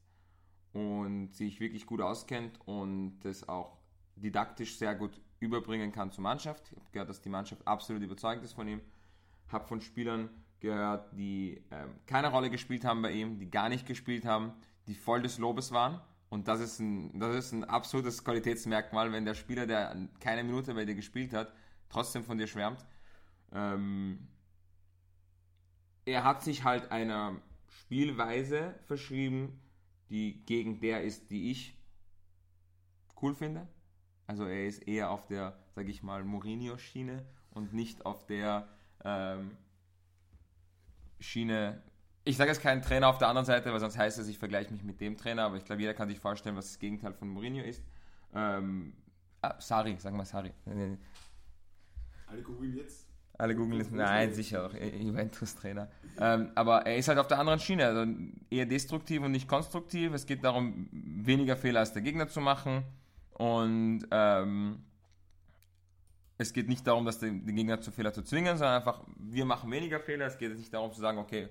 und sich wirklich gut auskennt und das auch didaktisch sehr gut überbringen kann zur Mannschaft. Ich habe gehört, dass die Mannschaft absolut überzeugt ist von ihm. Habe von Spielern gehört, die ähm, keine Rolle gespielt haben bei ihm, die gar nicht gespielt haben, die voll des Lobes waren. Und das ist ein, das ist ein absolutes Qualitätsmerkmal, wenn der Spieler, der keine Minute bei dir gespielt hat, trotzdem von dir schwärmt. Ähm, er hat sich halt einer Spielweise verschrieben, die gegen der ist, die ich cool finde. Also er ist eher auf der, sage ich mal, Mourinho-Schiene und nicht auf der ähm, Schiene. Ich sage jetzt keinen Trainer auf der anderen Seite, weil sonst heißt es, ich vergleiche mich mit dem Trainer, aber ich glaube, jeder kann sich vorstellen, was das Gegenteil von Mourinho ist. Ähm, ah, Sari, sagen wir Sari. Alle googeln jetzt. Alle googeln jetzt. Nein, sicher auch. Juventus-Trainer. Ähm, aber er ist halt auf der anderen Schiene. Also eher destruktiv und nicht konstruktiv. Es geht darum, weniger Fehler als der Gegner zu machen. Und ähm, es geht nicht darum, dass den, den Gegner zu Fehler zu zwingen, sondern einfach, wir machen weniger Fehler. Es geht nicht darum zu sagen, okay,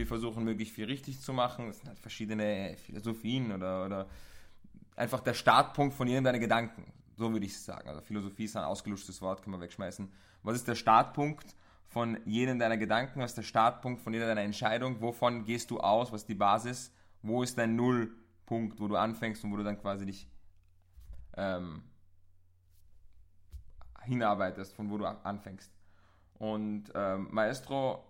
wir versuchen möglichst viel richtig zu machen. Es sind halt verschiedene Philosophien oder, oder einfach der Startpunkt von jedem deiner Gedanken. So würde ich es sagen. Also Philosophie ist ein ausgelutschtes Wort, kann man wegschmeißen. Was ist der Startpunkt von jedem deiner Gedanken? Was ist der Startpunkt von jeder deiner Entscheidung? Wovon gehst du aus? Was ist die Basis? Wo ist dein Nullpunkt, wo du anfängst und wo du dann quasi dich ähm, hinarbeitest, von wo du anfängst. Und ähm, Maestro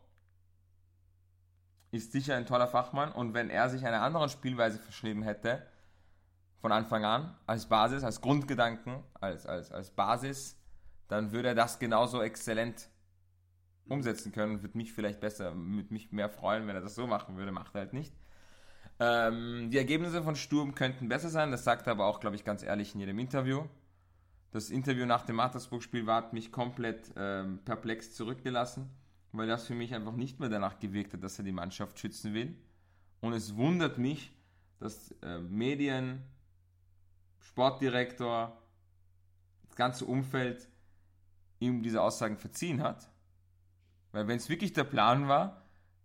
ist sicher ein toller Fachmann und wenn er sich einer anderen Spielweise verschrieben hätte, von Anfang an, als Basis, als Grundgedanken, als, als, als Basis, dann würde er das genauso exzellent umsetzen können und würde mich vielleicht besser, mit mich mehr freuen, wenn er das so machen würde, macht er halt nicht. Ähm, die Ergebnisse von Sturm könnten besser sein, das sagt er aber auch, glaube ich, ganz ehrlich in jedem Interview. Das Interview nach dem Mattersburg-Spiel hat mich komplett ähm, perplex zurückgelassen, weil das für mich einfach nicht mehr danach gewirkt hat, dass er die Mannschaft schützen will. Und es wundert mich, dass äh, Medien, Sportdirektor, das ganze Umfeld ihm diese Aussagen verziehen hat. Weil wenn es wirklich der Plan war,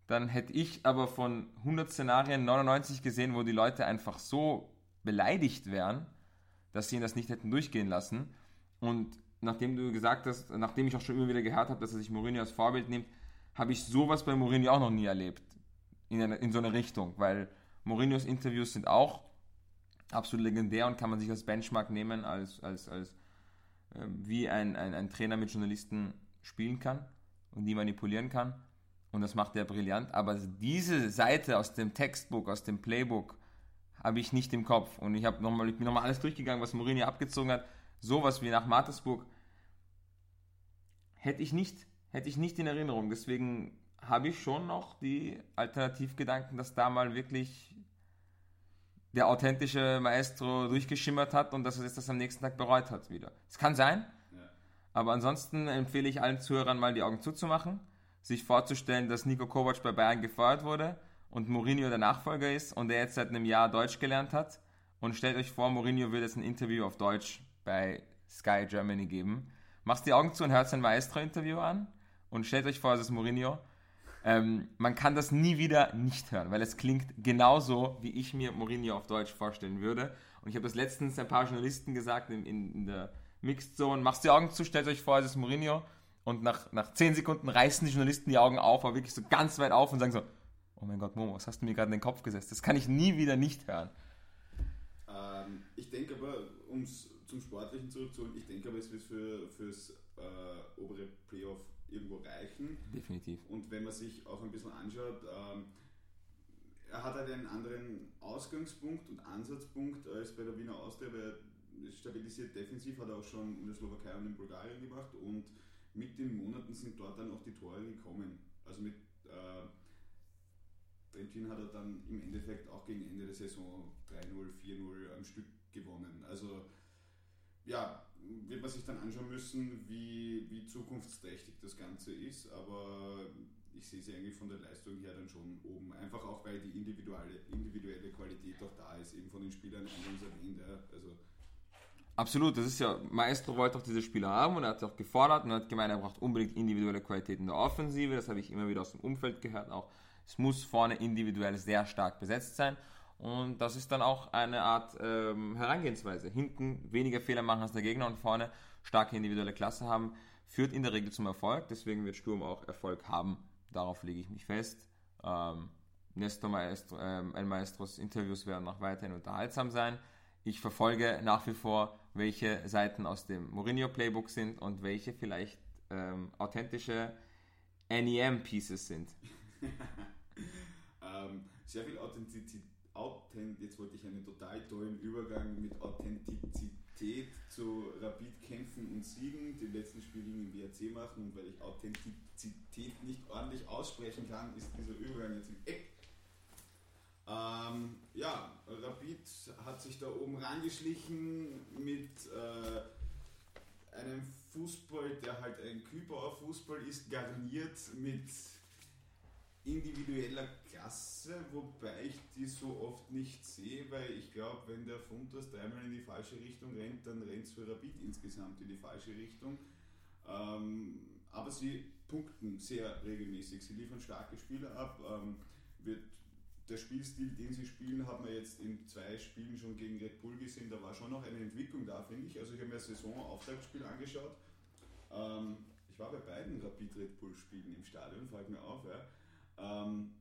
dann hätte ich aber von 100 Szenarien 99 gesehen, wo die Leute einfach so beleidigt wären, dass sie ihn das nicht hätten durchgehen lassen. Und nachdem du gesagt hast, nachdem ich auch schon immer wieder gehört habe, dass er sich Mourinho als Vorbild nimmt, habe ich sowas bei Mourinho auch noch nie erlebt. In, eine, in so eine Richtung, weil Mourinhos Interviews sind auch absolut legendär und kann man sich als Benchmark nehmen, als, als, als äh, wie ein, ein, ein Trainer mit Journalisten spielen kann und die manipulieren kann. Und das macht er brillant. Aber diese Seite aus dem Textbook, aus dem Playbook, habe ich nicht im Kopf. Und ich, habe noch mal, ich bin nochmal alles durchgegangen, was Mourinho abgezogen hat. Sowas wie nach Martersburg hätte ich nicht, hätte ich nicht in Erinnerung. Deswegen habe ich schon noch die Alternativgedanken, dass da mal wirklich der authentische Maestro durchgeschimmert hat und dass er das am nächsten Tag bereut hat wieder. Es kann sein, ja. aber ansonsten empfehle ich allen Zuhörern mal die Augen zuzumachen sich vorzustellen, dass Nico Kovac bei Bayern gefeuert wurde und Mourinho der Nachfolger ist und er jetzt seit einem Jahr Deutsch gelernt hat. Und stellt euch vor, Mourinho würde jetzt ein Interview auf Deutsch bei Sky Germany geben. Macht die Augen zu und hört sein Maestro-Interview an und stellt euch vor, es ist Mourinho. Ähm, man kann das nie wieder nicht hören, weil es klingt genauso, wie ich mir Mourinho auf Deutsch vorstellen würde. Und ich habe das letztens ein paar Journalisten gesagt in, in, in der Mixed Zone. Macht die Augen zu, stellt euch vor, es ist Mourinho. Und nach, nach 10 Sekunden reißen die Journalisten die Augen auf, aber wirklich so ganz weit auf und sagen so, oh mein Gott, Momo, was hast du mir gerade in den Kopf gesetzt? Das kann ich nie wieder nicht hören. Ähm, ich denke aber, um zum Sportlichen zurückzuholen, ich denke aber, es wird für, fürs äh, obere Playoff irgendwo reichen. Definitiv. Und wenn man sich auch ein bisschen anschaut, ähm, er hat halt einen anderen Ausgangspunkt und Ansatzpunkt als bei der Wiener Austria, weil stabilisiert defensiv hat er auch schon in der Slowakei und in Bulgarien gemacht und mit den Monaten sind dort dann auch die Tore gekommen. Also mit äh, Trentin hat er dann im Endeffekt auch gegen Ende der Saison 3-0, 4-0 am Stück gewonnen. Also ja, wird man sich dann anschauen müssen, wie, wie zukunftsträchtig das Ganze ist, aber ich sehe sie eigentlich von der Leistung her dann schon oben. Einfach auch, weil die individuelle, individuelle Qualität auch da ist, eben von den Spielern eingangs erwähnt. Ja. Also Absolut, das ist ja, Maestro wollte auch diese Spieler haben und er hat sie auch gefordert und hat gemeint, er braucht unbedingt individuelle Qualität in der Offensive. Das habe ich immer wieder aus dem Umfeld gehört. Auch es muss vorne individuell sehr stark besetzt sein. Und das ist dann auch eine Art ähm, Herangehensweise. Hinten weniger Fehler machen als der Gegner und vorne starke individuelle Klasse haben, führt in der Regel zum Erfolg. Deswegen wird Sturm auch Erfolg haben. Darauf lege ich mich fest. Ähm, Nestor Maestro, ähm, El Maestros Interviews werden noch weiterhin unterhaltsam sein. Ich verfolge nach wie vor, welche Seiten aus dem Mourinho Playbook sind und welche vielleicht ähm, authentische NEM-Pieces sind. <laughs> ähm, sehr viel Authentizität. Authent jetzt wollte ich einen total tollen Übergang mit Authentizität zu Rapid kämpfen und siegen, den letzten Spiel gegen den WRC machen und weil ich Authentizität nicht ordentlich aussprechen kann, ist dieser Übergang jetzt im Eck. Ähm, ja, Rapid hat sich da oben rangeschlichen mit äh, einem Fußball, der halt ein Kübauer Fußball ist, garniert mit individueller Klasse, wobei ich die so oft nicht sehe, weil ich glaube, wenn der Funtas dreimal in die falsche Richtung rennt, dann rennt es für Rapid insgesamt in die falsche Richtung. Ähm, aber sie punkten sehr regelmäßig, sie liefern starke Spiele ab. Ähm, wird der Spielstil, den sie spielen, hat man jetzt in zwei Spielen schon gegen Red Bull gesehen. Da war schon noch eine Entwicklung da, finde ich. Also ich habe mir das Saisonauftaktspiel angeschaut. Ähm, ich war bei beiden Rapid Red Bull Spielen im Stadion, fällt mir auf. Ja. Ähm,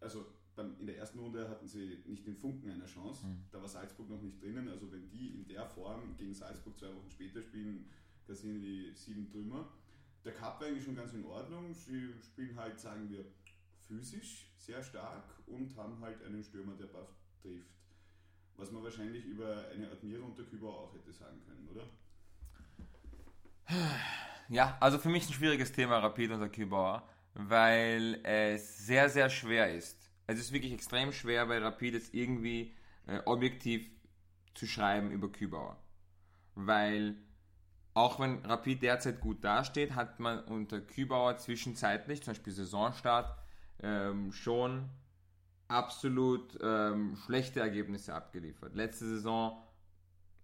also beim, in der ersten Runde hatten sie nicht den Funken einer Chance. Mhm. Da war Salzburg noch nicht drinnen. Also wenn die in der Form gegen Salzburg zwei Wochen später spielen, da sind die sieben Trümmer. Der Cup war eigentlich schon ganz in Ordnung. Sie spielen halt, sagen wir, physisch sehr stark und haben halt einen Stürmer, der Buff trifft. Was man wahrscheinlich über eine Admira und der Kübauer auch hätte sagen können, oder? Ja, also für mich ein schwieriges Thema Rapid und der Kübauer, weil es sehr, sehr schwer ist. Es ist wirklich extrem schwer bei Rapid jetzt irgendwie äh, objektiv zu schreiben über Kübauer. Weil auch wenn Rapid derzeit gut dasteht, hat man unter Kübauer zwischenzeitlich, zum Beispiel Saisonstart, ähm, schon absolut ähm, schlechte Ergebnisse abgeliefert. Letzte Saison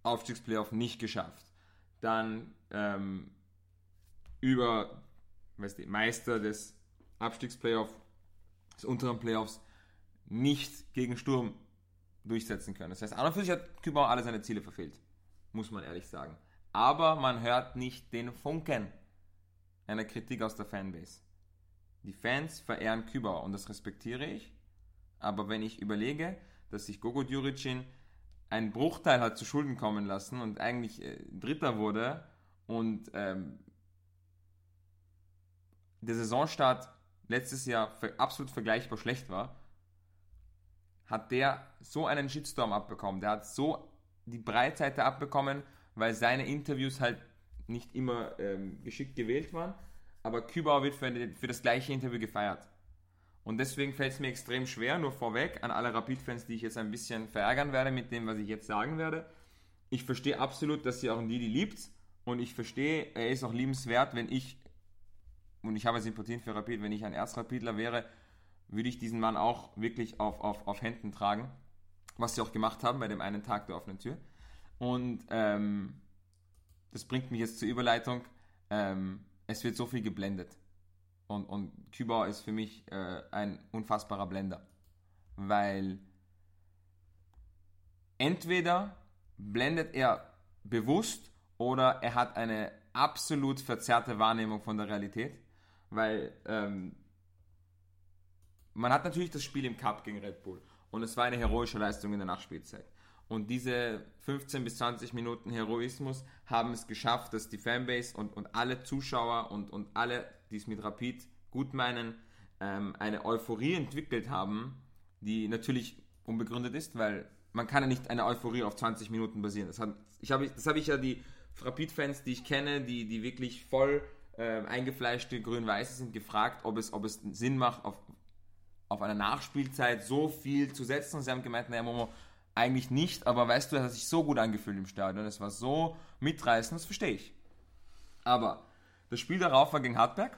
Aufstiegsplayoff nicht geschafft. Dann ähm, über weißt du, Meister des Abstiegsplayoffs, des unteren Playoffs, nicht gegen Sturm durchsetzen können. Das heißt, an und für sich hat Kübauer alle seine Ziele verfehlt. Muss man ehrlich sagen. Aber man hört nicht den Funken einer Kritik aus der Fanbase. Die Fans verehren Kübauer und das respektiere ich. Aber wenn ich überlege, dass sich Gogo Djuricin einen Bruchteil hat zu Schulden kommen lassen und eigentlich äh, Dritter wurde und ähm, der Saisonstart letztes Jahr absolut vergleichbar schlecht war, hat der so einen Shitstorm abbekommen. Der hat so die Breitseite abbekommen, weil seine Interviews halt nicht immer ähm, geschickt gewählt waren aber Kübauer wird für, für das gleiche Interview gefeiert. Und deswegen fällt es mir extrem schwer, nur vorweg an alle Rapid-Fans, die ich jetzt ein bisschen verärgern werde mit dem, was ich jetzt sagen werde. Ich verstehe absolut, dass sie auch die liebt. Und ich verstehe, er ist auch liebenswert, wenn ich, und ich habe Sympathien für Rapid, wenn ich ein Erzrapidler wäre, würde ich diesen Mann auch wirklich auf, auf, auf Händen tragen. Was sie auch gemacht haben bei dem einen Tag der offenen Tür. Und ähm, das bringt mich jetzt zur Überleitung. Ähm, es wird so viel geblendet. Und, und Cuba ist für mich äh, ein unfassbarer Blender. Weil entweder blendet er bewusst oder er hat eine absolut verzerrte Wahrnehmung von der Realität. Weil ähm, man hat natürlich das Spiel im Cup gegen Red Bull und es war eine heroische Leistung in der Nachspielzeit. Und diese 15 bis 20 Minuten Heroismus haben es geschafft, dass die Fanbase und, und alle Zuschauer und, und alle, die es mit Rapid gut meinen, ähm, eine Euphorie entwickelt haben, die natürlich unbegründet ist, weil man kann ja nicht eine Euphorie auf 20 Minuten basieren. Das habe ich, hab, das hab ich ja die Rapid-Fans, die ich kenne, die, die wirklich voll äh, eingefleischte Grün-Weiße sind, gefragt, ob es, ob es Sinn macht, auf, auf einer Nachspielzeit so viel zu setzen. Und sie haben gemeint, naja, Momo, eigentlich nicht, aber weißt du, es hat sich so gut angefühlt im Stadion, es war so mitreißend, das verstehe ich. Aber das Spiel darauf war gegen Hartberg.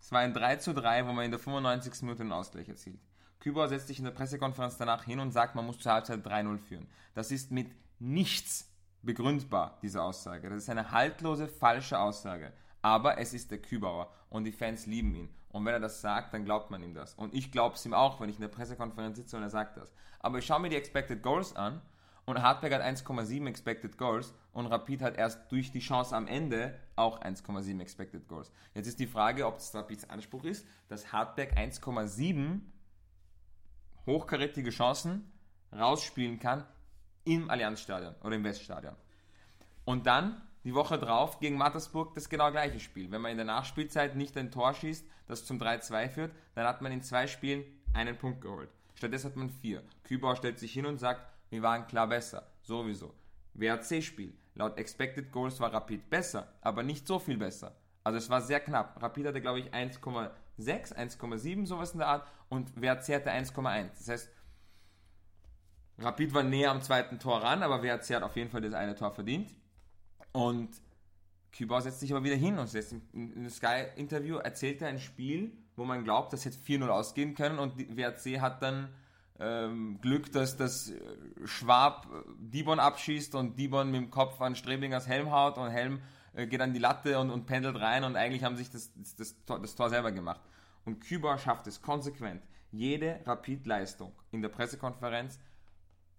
Es war ein 3 zu 3, wo man in der 95. Minute den Ausgleich erzielt. Kübauer setzt sich in der Pressekonferenz danach hin und sagt, man muss zur Halbzeit 3-0 führen. Das ist mit nichts begründbar, diese Aussage. Das ist eine haltlose, falsche Aussage. Aber es ist der Kübauer und die Fans lieben ihn. Und wenn er das sagt, dann glaubt man ihm das. Und ich glaube es ihm auch, wenn ich in der Pressekonferenz sitze und er sagt das. Aber ich schaue mir die Expected Goals an und Hartberg hat 1,7 Expected Goals und Rapid hat erst durch die Chance am Ende auch 1,7 Expected Goals. Jetzt ist die Frage, ob es Rapids Anspruch ist, dass Hartberg 1,7 hochkarätige Chancen rausspielen kann im Allianzstadion oder im Weststadion. Und dann die Woche drauf gegen Mattersburg das genau gleiche Spiel. Wenn man in der Nachspielzeit nicht ein Tor schießt, das zum 3-2 führt, dann hat man in zwei Spielen einen Punkt geholt. Stattdessen hat man vier. Kübauer stellt sich hin und sagt, wir waren klar besser. Sowieso. WRC-Spiel. Laut Expected Goals war Rapid besser, aber nicht so viel besser. Also es war sehr knapp. Rapid hatte, glaube ich, 1,6, 1,7, sowas in der Art. Und WRC hatte 1,1. Das heißt, Rapid war näher am zweiten Tor ran, aber WRC hat auf jeden Fall das eine Tor verdient. Und Kübauer setzt sich aber wieder hin und setzt in einem Sky-Interview erzählt er ein Spiel, wo man glaubt, das hätte 4-0 ausgehen können und die WRC hat dann ähm, Glück, dass das Schwab äh, Dibon abschießt und Dibon mit dem Kopf an Strebingers Helm haut und Helm äh, geht an die Latte und, und pendelt rein und eigentlich haben sich das, das, das, Tor, das Tor selber gemacht. Und Kübauer schafft es konsequent, jede Rapid-Leistung in der Pressekonferenz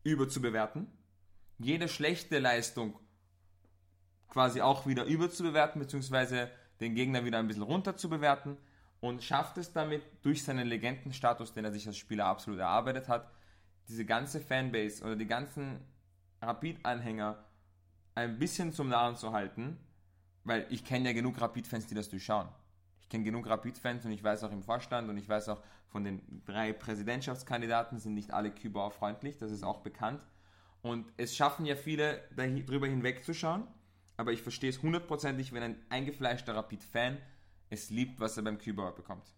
überzubewerten, jede schlechte Leistung quasi auch wieder überzubewerten, beziehungsweise den Gegner wieder ein bisschen runter zu bewerten und schafft es damit durch seinen Legendenstatus, den er sich als Spieler absolut erarbeitet hat, diese ganze Fanbase oder die ganzen Rapid-Anhänger ein bisschen zum Narren zu halten, weil ich kenne ja genug Rapid-Fans, die das durchschauen. Ich kenne genug Rapid-Fans und ich weiß auch im Vorstand und ich weiß auch von den drei Präsidentschaftskandidaten sind nicht alle Kübauer freundlich, das ist auch bekannt. Und es schaffen ja viele, darüber hinwegzuschauen aber ich verstehe es hundertprozentig, wenn ein eingefleischter Rapid-Fan es liebt, was er beim Kübauer bekommt.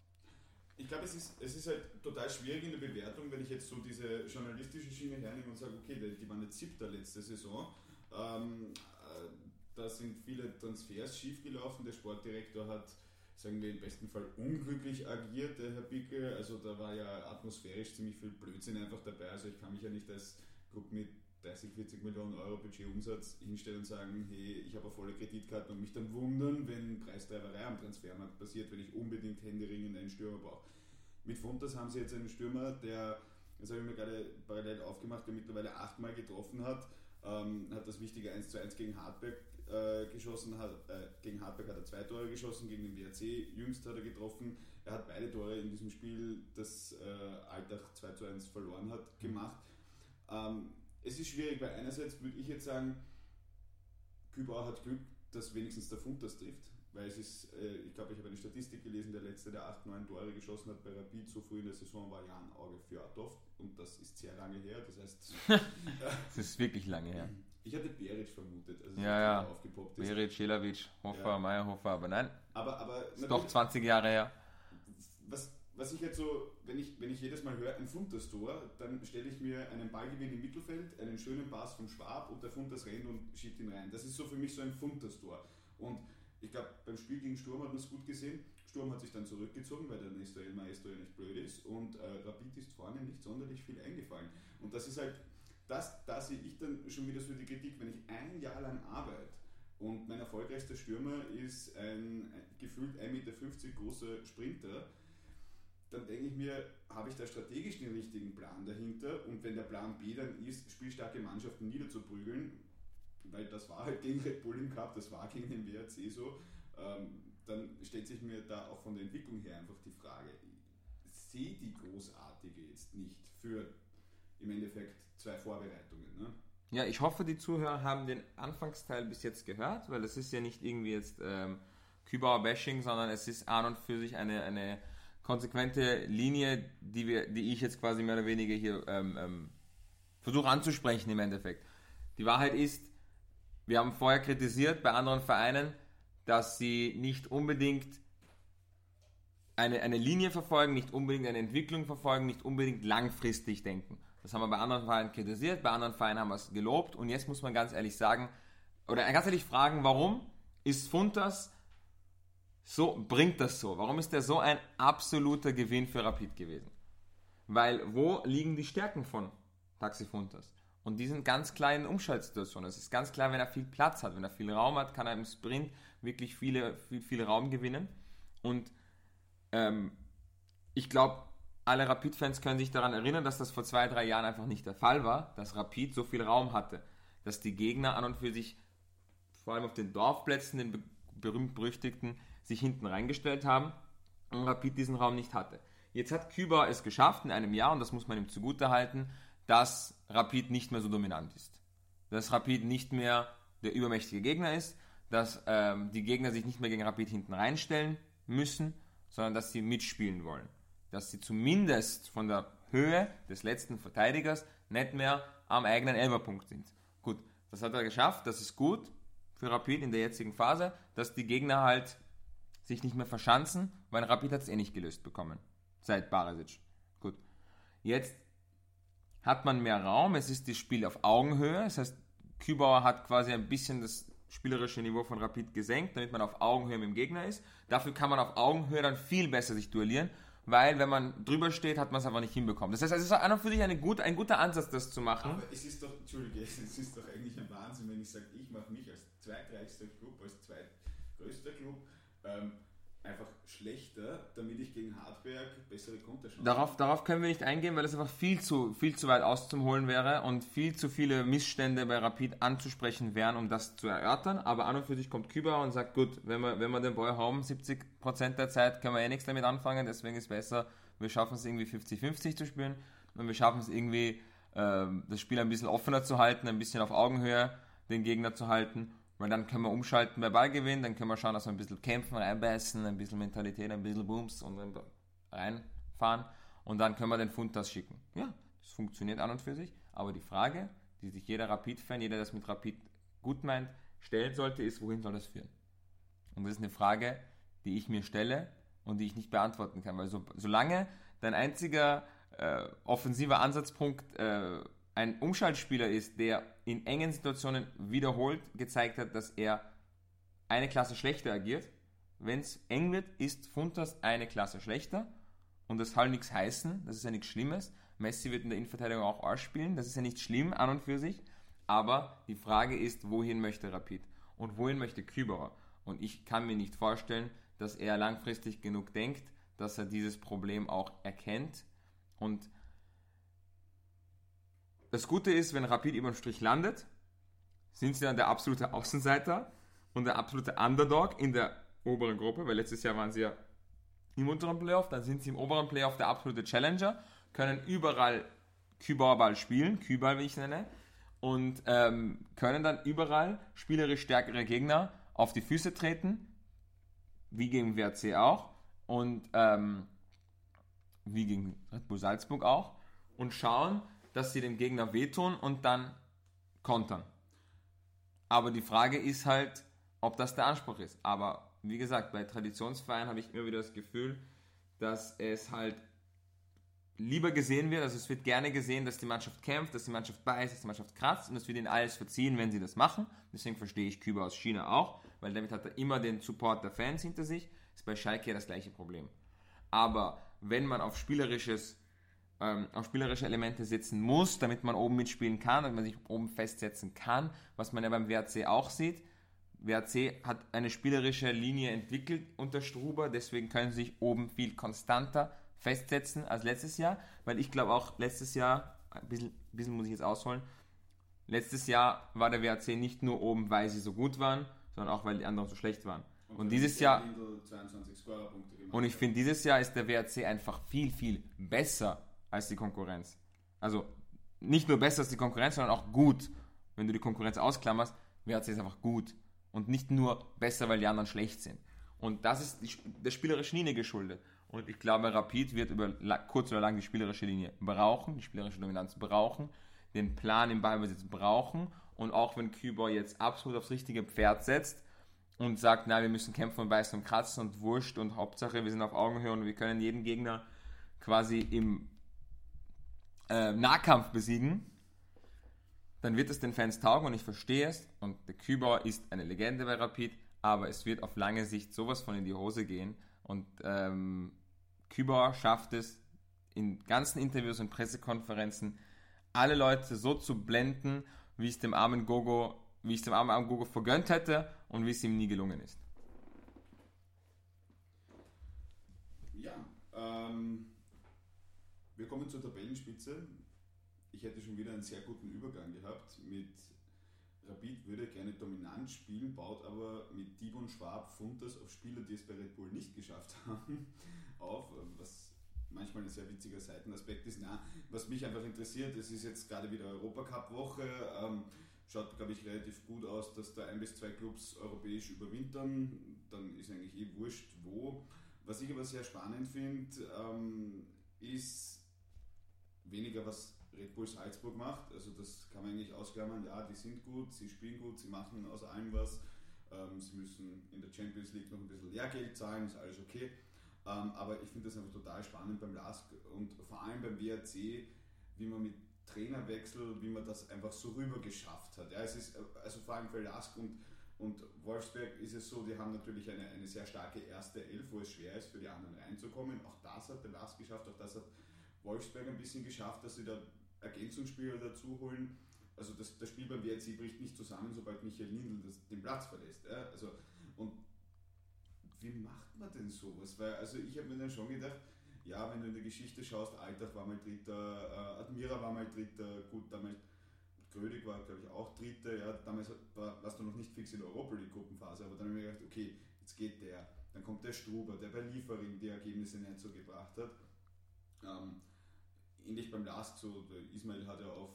Ich glaube, es ist, es ist halt total schwierig in der Bewertung, wenn ich jetzt so diese journalistische Schiene hernehme und sage, okay, die, waren jetzt siebter letzte Saison. Ähm, äh, da sind viele Transfers schiefgelaufen. Der Sportdirektor hat, sagen wir, im besten Fall unglücklich agiert, der Herr Bickel. Also da war ja atmosphärisch ziemlich viel Blödsinn einfach dabei. Also ich kann mich ja nicht als Club mit 30, 40 Millionen Euro Budgetumsatz hinstellen und sagen, hey, ich habe eine volle Kreditkarte und mich dann wundern, wenn Preistreiberei am Transfermarkt passiert, wenn ich unbedingt händeringend einen Stürmer brauche. Mit Fontas haben sie jetzt einen Stürmer, der, das habe ich mir gerade parallel aufgemacht, der mittlerweile achtmal getroffen hat, ähm, hat das wichtige 1 zu 1 gegen Hartberg äh, geschossen, hat, äh, gegen Hartberg hat er zwei Tore geschossen, gegen den WRC jüngst hat er getroffen. Er hat beide Tore in diesem Spiel, das äh, Alltag 2 zu 1 verloren hat, gemacht. Ähm, es ist schwierig, weil einerseits würde ich jetzt sagen, Kübauer hat Glück, dass wenigstens der Fund das trifft, weil es ist, äh, ich glaube, ich habe eine Statistik gelesen, der letzte, der 8, 9 Tore geschossen hat bei Rapid so früh in der Saison war Jan Auge Fjordhoff und das ist sehr lange her, das heißt... <laughs> das ist wirklich lange her. Ich hatte Beric vermutet, also ja, ja. aufgepoppt ist. Beric, Jelavic, Hofer, ja. Meyerhofer, aber nein, aber, aber ist doch 20 Jahre her. Was, was ich jetzt so, wenn ich, wenn ich jedes Mal höre, ein Funtas-Tor, dann stelle ich mir einen Ballgewinn im Mittelfeld, einen schönen Pass vom Schwab und der Funtas rennt und schiebt ihn rein. Das ist so für mich so ein Funtas-Tor. Und ich glaube, beim Spiel gegen Sturm hat man es gut gesehen. Sturm hat sich dann zurückgezogen, weil der Nestor El Maestro ja nicht blöd ist und äh, Rapid ist vorne nicht sonderlich viel eingefallen. Und das ist halt, das, da sehe ich dann schon wieder so die Kritik, wenn ich ein Jahr lang arbeite und mein erfolgreichster Stürmer ist ein, ein gefühlt 1,50 Meter großer Sprinter, dann denke ich mir, habe ich da strategisch den richtigen Plan dahinter? Und wenn der Plan B dann ist, spielstarke Mannschaften niederzuprügeln, weil das war halt gegen Red Bull im Cup, das war gegen den WRC so, ähm, dann stellt sich mir da auch von der Entwicklung her einfach die Frage, sehe die großartige jetzt nicht für im Endeffekt zwei Vorbereitungen. Ne? Ja, ich hoffe, die Zuhörer haben den Anfangsteil bis jetzt gehört, weil das ist ja nicht irgendwie jetzt ähm, Kübauer Bashing, sondern es ist an und für sich eine, eine konsequente Linie, die, wir, die ich jetzt quasi mehr oder weniger hier ähm, ähm, versuche anzusprechen im Endeffekt. Die Wahrheit ist, wir haben vorher kritisiert bei anderen Vereinen, dass sie nicht unbedingt eine, eine Linie verfolgen, nicht unbedingt eine Entwicklung verfolgen, nicht unbedingt langfristig denken. Das haben wir bei anderen Vereinen kritisiert, bei anderen Vereinen haben wir es gelobt und jetzt muss man ganz ehrlich sagen, oder ganz ehrlich fragen, warum ist Funtas so, bringt das so? Warum ist der so ein absoluter Gewinn für Rapid gewesen? Weil wo liegen die Stärken von Taxi Funtas? Und diesen ganz kleinen Umschaltsituationen. Es ist ganz klar, wenn er viel Platz hat, wenn er viel Raum hat, kann er im Sprint wirklich viele, viel, viel Raum gewinnen. Und ähm, ich glaube, alle Rapid-Fans können sich daran erinnern, dass das vor zwei, drei Jahren einfach nicht der Fall war, dass Rapid so viel Raum hatte, dass die Gegner an und für sich, vor allem auf den Dorfplätzen, den berühmt-berüchtigten, sich hinten reingestellt haben und Rapid diesen Raum nicht hatte. Jetzt hat Küber es geschafft in einem Jahr, und das muss man ihm zugute halten, dass Rapid nicht mehr so dominant ist. Dass Rapid nicht mehr der übermächtige Gegner ist, dass ähm, die Gegner sich nicht mehr gegen Rapid hinten reinstellen müssen, sondern dass sie mitspielen wollen dass sie zumindest von der Höhe des letzten Verteidigers nicht mehr am eigenen Elberpunkt sind. Gut, das hat er geschafft, das ist gut für Rapid in der jetzigen Phase, dass die Gegner halt sich nicht mehr verschanzen, weil Rapid hat es eh nicht gelöst bekommen, seit Barisic. Gut, jetzt hat man mehr Raum, es ist das Spiel auf Augenhöhe, das heißt, Kübauer hat quasi ein bisschen das spielerische Niveau von Rapid gesenkt, damit man auf Augenhöhe mit dem Gegner ist. Dafür kann man auf Augenhöhe dann viel besser sich duellieren weil wenn man drüber steht, hat man es einfach nicht hinbekommen. Das heißt, es ist an und für sich eine gut, ein guter Ansatz, das zu machen. Aber es ist doch, Entschuldige, <laughs> es ist doch eigentlich ein Wahnsinn, wenn ich sage, ich mache mich als zweitreichster Club, als zweitgrößter Club, ähm, einfach schlechter, damit ich gegen Hartberg bessere Konterchancen darauf, darauf können wir nicht eingehen, weil es einfach viel zu, viel zu weit auszuholen wäre und viel zu viele Missstände bei Rapid anzusprechen wären, um das zu erörtern. Aber an und für sich kommt Küber und sagt, gut, wenn wir, wenn wir den Ball haben, 70% der Zeit können wir eh nichts damit anfangen, deswegen ist es besser, wir schaffen es irgendwie 50-50 zu spielen und wir schaffen es irgendwie, äh, das Spiel ein bisschen offener zu halten, ein bisschen auf Augenhöhe den Gegner zu halten weil dann können wir umschalten bei Ballgewinn, dann können wir schauen, dass wir ein bisschen kämpfen, reinbeißen, ein bisschen Mentalität, ein bisschen Booms und reinfahren und dann können wir den Funtas schicken. Ja, das funktioniert an und für sich, aber die Frage, die sich jeder Rapid-Fan, jeder, der das mit Rapid gut meint, stellen sollte, ist, wohin soll das führen? Und das ist eine Frage, die ich mir stelle und die ich nicht beantworten kann, weil so, solange dein einziger äh, offensiver Ansatzpunkt äh, ein Umschaltspieler ist, der in engen Situationen wiederholt gezeigt hat, dass er eine Klasse schlechter agiert. Wenn es eng wird, ist Funtas eine Klasse schlechter. Und das soll nichts heißen, das ist ja nichts Schlimmes. Messi wird in der Innenverteidigung auch Arsch spielen, das ist ja nicht schlimm an und für sich. Aber die Frage ist, wohin möchte Rapid? Und wohin möchte Küberer? Und ich kann mir nicht vorstellen, dass er langfristig genug denkt, dass er dieses Problem auch erkennt und das Gute ist, wenn Rapid über den Strich landet, sind sie dann der absolute Außenseiter und der absolute Underdog in der oberen Gruppe, weil letztes Jahr waren sie ja im unteren Playoff, dann sind sie im oberen Playoff der absolute Challenger, können überall Kübauerball spielen, Küball wie ich nenne, und ähm, können dann überall spielerisch stärkere Gegner auf die Füße treten, wie gegen WRC auch und ähm, wie gegen Red Bull Salzburg auch, und schauen, dass sie dem Gegner wehtun und dann kontern. Aber die Frage ist halt, ob das der Anspruch ist. Aber wie gesagt, bei Traditionsvereinen habe ich immer wieder das Gefühl, dass es halt lieber gesehen wird, also es wird gerne gesehen, dass die Mannschaft kämpft, dass die Mannschaft beißt, dass die Mannschaft kratzt und es wird ihnen alles verziehen, wenn sie das machen. Deswegen verstehe ich Küber aus China auch, weil damit hat er immer den Support der Fans hinter sich. Ist bei Schalke ja das gleiche Problem. Aber wenn man auf spielerisches ähm, auf spielerische Elemente setzen muss, damit man oben mitspielen kann, damit man sich oben festsetzen kann, was man ja beim WRC auch sieht. WRC hat eine spielerische Linie entwickelt unter Struber, deswegen können sie sich oben viel konstanter festsetzen als letztes Jahr, weil ich glaube auch letztes Jahr, ein bisschen, ein bisschen muss ich jetzt ausholen, letztes Jahr war der WRC nicht nur oben, weil sie so gut waren, sondern auch, weil die anderen so schlecht waren. Und, und dieses Jahr. Und ich finde, dieses Jahr ist der WRC einfach viel, viel besser als die Konkurrenz. Also nicht nur besser als die Konkurrenz, sondern auch gut. wenn du die Konkurrenz ausklammerst, wäre es einfach gut. Und nicht nur besser, weil die anderen schlecht sind. Und das ist die, der spielerischen Linie geschuldet. Und ich glaube, Rapid wird über kurz oder lang die spielerische Linie brauchen, die spielerische Dominanz brauchen, den Plan im Ballbesitz brauchen. Und auch wenn Küber jetzt absolut aufs richtige Pferd setzt und sagt, nein, wir müssen kämpfen und beißen und kratzen und wurscht und Hauptsache, wir sind auf Augenhöhe und wir können jeden Gegner quasi im äh, Nahkampf besiegen, dann wird es den Fans taugen und ich verstehe es. Und der Kübauer ist eine Legende bei Rapid, aber es wird auf lange Sicht sowas von in die Hose gehen. Und ähm, Kübauer schafft es in ganzen Interviews und Pressekonferenzen, alle Leute so zu blenden, wie es dem armen Gogo, wie es dem armen, armen Gogo vergönnt hätte und wie es ihm nie gelungen ist. Ja, ähm, wir kommen zur Tabellenspitze ich hätte schon wieder einen sehr guten Übergang gehabt mit Rapid würde gerne dominant spielen, baut aber mit Dibon Schwab Funtas auf Spieler, die es bei Red Bull nicht geschafft haben, <laughs> auf, was manchmal ein sehr witziger Seitenaspekt ist. Na, was mich einfach interessiert, es ist jetzt gerade wieder Europacup-Woche, ähm, schaut, glaube ich, relativ gut aus, dass da ein bis zwei Clubs europäisch überwintern, dann ist eigentlich eh wurscht, wo. Was ich aber sehr spannend finde, ähm, ist weniger was Red Bull Salzburg macht. Also das kann man eigentlich ausklammern. Ja, die sind gut, sie spielen gut, sie machen aus allem was. Ähm, sie müssen in der Champions League noch ein bisschen Lehrgeld zahlen, ist alles okay. Ähm, aber ich finde das einfach total spannend beim LASK und vor allem beim WRC, wie man mit Trainerwechsel, wie man das einfach so rüber geschafft hat. Ja, es ist, also vor allem für LASK und, und Wolfsberg ist es so, die haben natürlich eine, eine sehr starke erste Elf, wo es schwer ist, für die anderen reinzukommen. Auch das hat der LASK geschafft, auch das hat Wolfsberg ein bisschen geschafft, dass sie da Ergänzungsspieler dazu holen. Also das, das Spiel beim WRC bricht nicht zusammen, sobald Michael Lindl das, den Platz verlässt. Ja? Also, und wie macht man denn sowas? Weil, also ich habe mir dann schon gedacht, ja, wenn du in der Geschichte schaust, Altach war mal Dritter, äh, Admira war mal Dritter, gut, damals Grödig war, glaube ich, auch Dritter, ja, damals war, warst du noch nicht fix in der Europa League Gruppenphase, aber dann habe ich mir gedacht, okay, jetzt geht der, dann kommt der Struber, der bei Liefering die Ergebnisse nicht so gebracht hat. Ähm, ähnlich beim Last so, der Ismail hat ja auf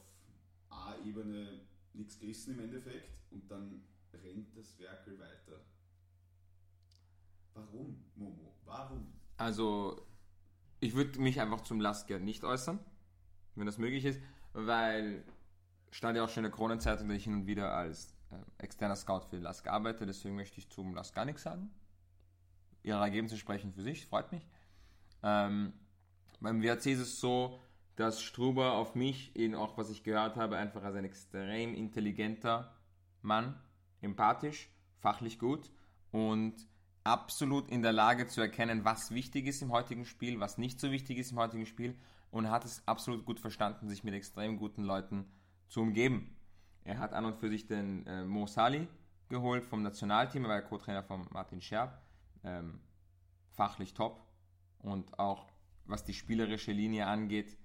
A-Ebene nichts gerissen im Endeffekt und dann rennt das Werkel weiter. Warum, Momo? Warum? Also, ich würde mich einfach zum Last gerne nicht äußern, wenn das möglich ist, weil stand ja auch schon in der Kronenzeitung, dass ich hin und wieder als äh, externer Scout für Last arbeite, deswegen möchte ich zum Last gar nichts sagen. Ihre Ergebnisse sprechen für sich, freut mich. Ähm, beim WRC ist es so, dass Struber auf mich, eben auch was ich gehört habe, einfach als ein extrem intelligenter Mann, empathisch, fachlich gut und absolut in der Lage zu erkennen, was wichtig ist im heutigen Spiel, was nicht so wichtig ist im heutigen Spiel und hat es absolut gut verstanden, sich mit extrem guten Leuten zu umgeben. Er hat an und für sich den äh, Mo Sali geholt vom Nationalteam, er war Co-Trainer von Martin Scherb, ähm, fachlich top und auch was die spielerische Linie angeht,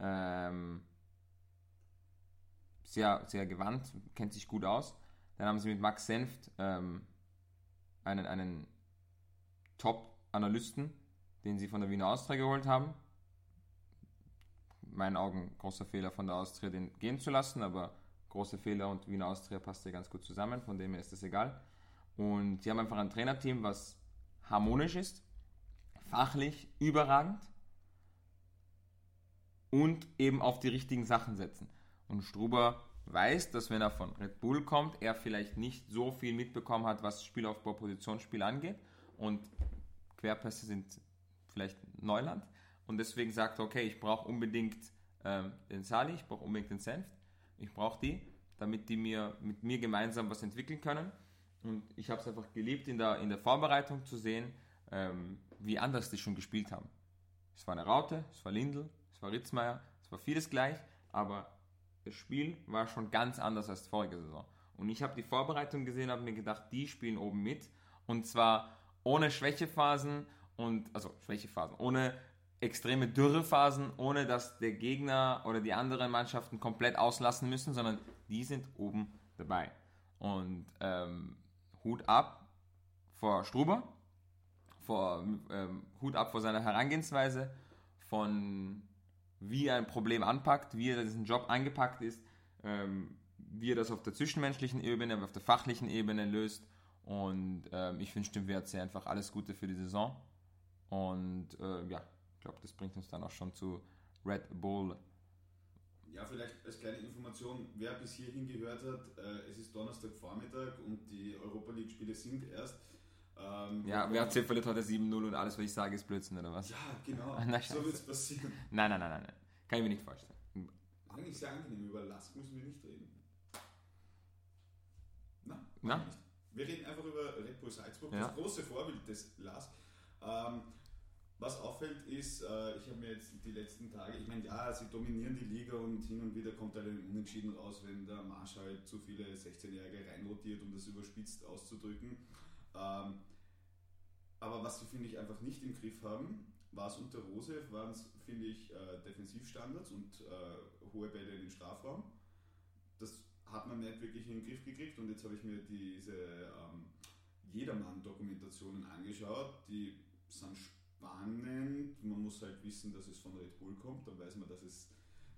ähm, sehr, sehr gewandt, kennt sich gut aus. Dann haben sie mit Max Senft ähm, einen, einen Top-Analysten, den sie von der Wiener Austria geholt haben. In meinen Augen großer Fehler von der Austria, den gehen zu lassen, aber große Fehler und Wiener Austria passt ja ganz gut zusammen, von dem her ist das egal. Und sie haben einfach ein Trainerteam, was harmonisch ist, fachlich überragend und eben auf die richtigen Sachen setzen. Und Struber weiß, dass wenn er von Red Bull kommt, er vielleicht nicht so viel mitbekommen hat, was Spielaufbau, Positionsspiel angeht. Und Querpässe sind vielleicht Neuland. Und deswegen sagt er, okay, ich brauche unbedingt ähm, den Sali, ich brauche unbedingt den Senft, ich brauche die, damit die mir mit mir gemeinsam was entwickeln können. Und ich habe es einfach geliebt, in der, in der Vorbereitung zu sehen, ähm, wie anders die schon gespielt haben. Es war eine Raute, es war Lindl, es war Ritzmeier, es war vieles gleich, aber das Spiel war schon ganz anders als vorige Saison. Und ich habe die Vorbereitung gesehen, habe mir gedacht, die spielen oben mit. Und zwar ohne Schwächephasen und, also Schwächephasen, ohne extreme Dürrephasen, ohne dass der Gegner oder die anderen Mannschaften komplett auslassen müssen, sondern die sind oben dabei. Und ähm, Hut ab vor Struber, vor, ähm, Hut ab vor seiner Herangehensweise, von wie er ein Problem anpackt, wie er diesen Job angepackt ist, ähm, wie er das auf der zwischenmenschlichen Ebene, auf der fachlichen Ebene löst. Und ähm, ich wünsche dem WRC einfach alles Gute für die Saison. Und äh, ja, ich glaube, das bringt uns dann auch schon zu Red Bull. Ja, vielleicht als kleine Information, wer bis hierhin gehört hat, äh, es ist Donnerstagvormittag und die Europa League-Spiele sind erst. Ähm, ja, WRC verliert heute 7-0 und alles, was ich sage, ist Blödsinn, oder was? Ja, genau. <laughs> Na, so wird es passieren. Nein, nein, nein, nein, nein. Kann ich mir nicht vorstellen. Eigentlich sehr angenehm, über Lask müssen wir nicht reden. Na, Na? Nicht. Wir reden einfach über Red Bull Salzburg, ja. das große Vorbild des Lask. Ähm, was auffällt ist, äh, ich habe mir jetzt die letzten Tage, ich meine, ja, sie dominieren die Liga und hin und wieder kommt halt ein Unentschieden raus, wenn der Marsch halt zu viele 16-Jährige reinrotiert, um das überspitzt auszudrücken. Ähm, aber was sie, finde ich, einfach nicht im Griff haben, war es unter Rose, waren es, finde ich, äh, Defensivstandards und äh, hohe Bälle in den Strafraum. Das hat man nicht wirklich in den Griff gekriegt und jetzt habe ich mir diese ähm, Jedermann-Dokumentationen angeschaut, die sind spannend. Man muss halt wissen, dass es von Red Bull kommt, dann weiß man, dass es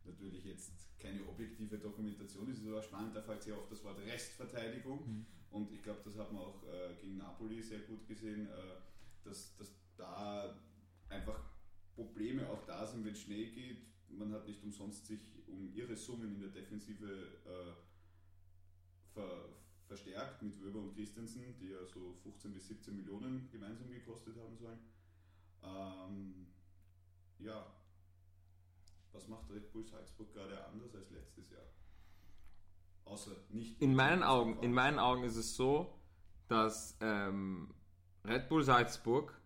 natürlich jetzt keine objektive Dokumentation ist. Es ist aber spannend, da fällt sehr oft das Wort Restverteidigung mhm. Und ich glaube, das hat man auch äh, gegen Napoli sehr gut gesehen, äh, dass, dass da einfach Probleme auch da sind, wenn es schnell geht. Man hat nicht umsonst sich um ihre Summen in der Defensive äh, ver, verstärkt mit Wöber und Christensen, die ja so 15 bis 17 Millionen gemeinsam gekostet haben sollen. Ähm, ja, was macht Red Bull Salzburg gerade anders als letztes Jahr? Außer nicht. In meinen Augen, in meinen Augen ist es so, dass ähm, Red Bull Salzburg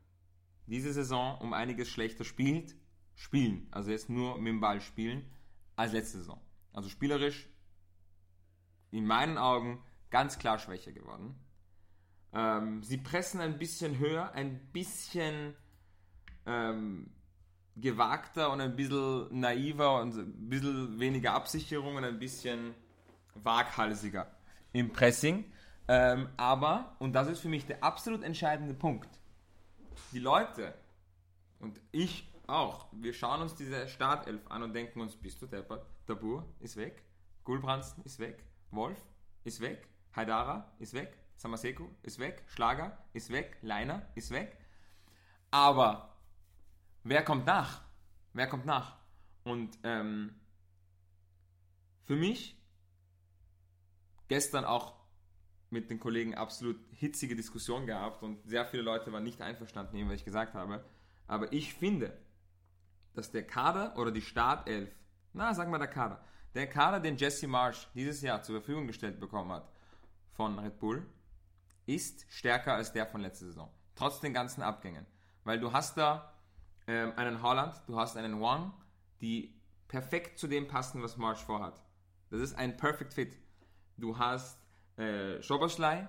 diese Saison um einiges schlechter spielt, spielen, also jetzt nur mit dem Ball spielen, als letzte Saison. Also spielerisch in meinen Augen ganz klar schwächer geworden. Ähm, sie pressen ein bisschen höher, ein bisschen ähm, gewagter und ein bisschen naiver und ein bisschen weniger Absicherung und ein bisschen waghalsiger im Pressing. Ähm, aber, und das ist für mich der absolut entscheidende Punkt, die Leute und ich auch, wir schauen uns diese Startelf an und denken uns, bist du deppert? Tabur ist weg, Gulbransten ist weg, Wolf ist weg, Haidara ist weg, Samaseko ist weg, Schlager ist weg, Leiner ist weg. Aber wer kommt nach? Wer kommt nach? Und ähm, für mich gestern auch mit den Kollegen absolut hitzige Diskussion gehabt und sehr viele Leute waren nicht einverstanden, was ich gesagt habe. Aber ich finde, dass der Kader oder die Startelf, na, sagen wir der Kader, der Kader, den Jesse Marsh dieses Jahr zur Verfügung gestellt bekommen hat von Red Bull, ist stärker als der von letzter Saison. Trotz den ganzen Abgängen. Weil du hast da ähm, einen Holland, du hast einen Wang, die perfekt zu dem passen, was Marsh vorhat. Das ist ein Perfect Fit. Du hast äh, Schoberschlei,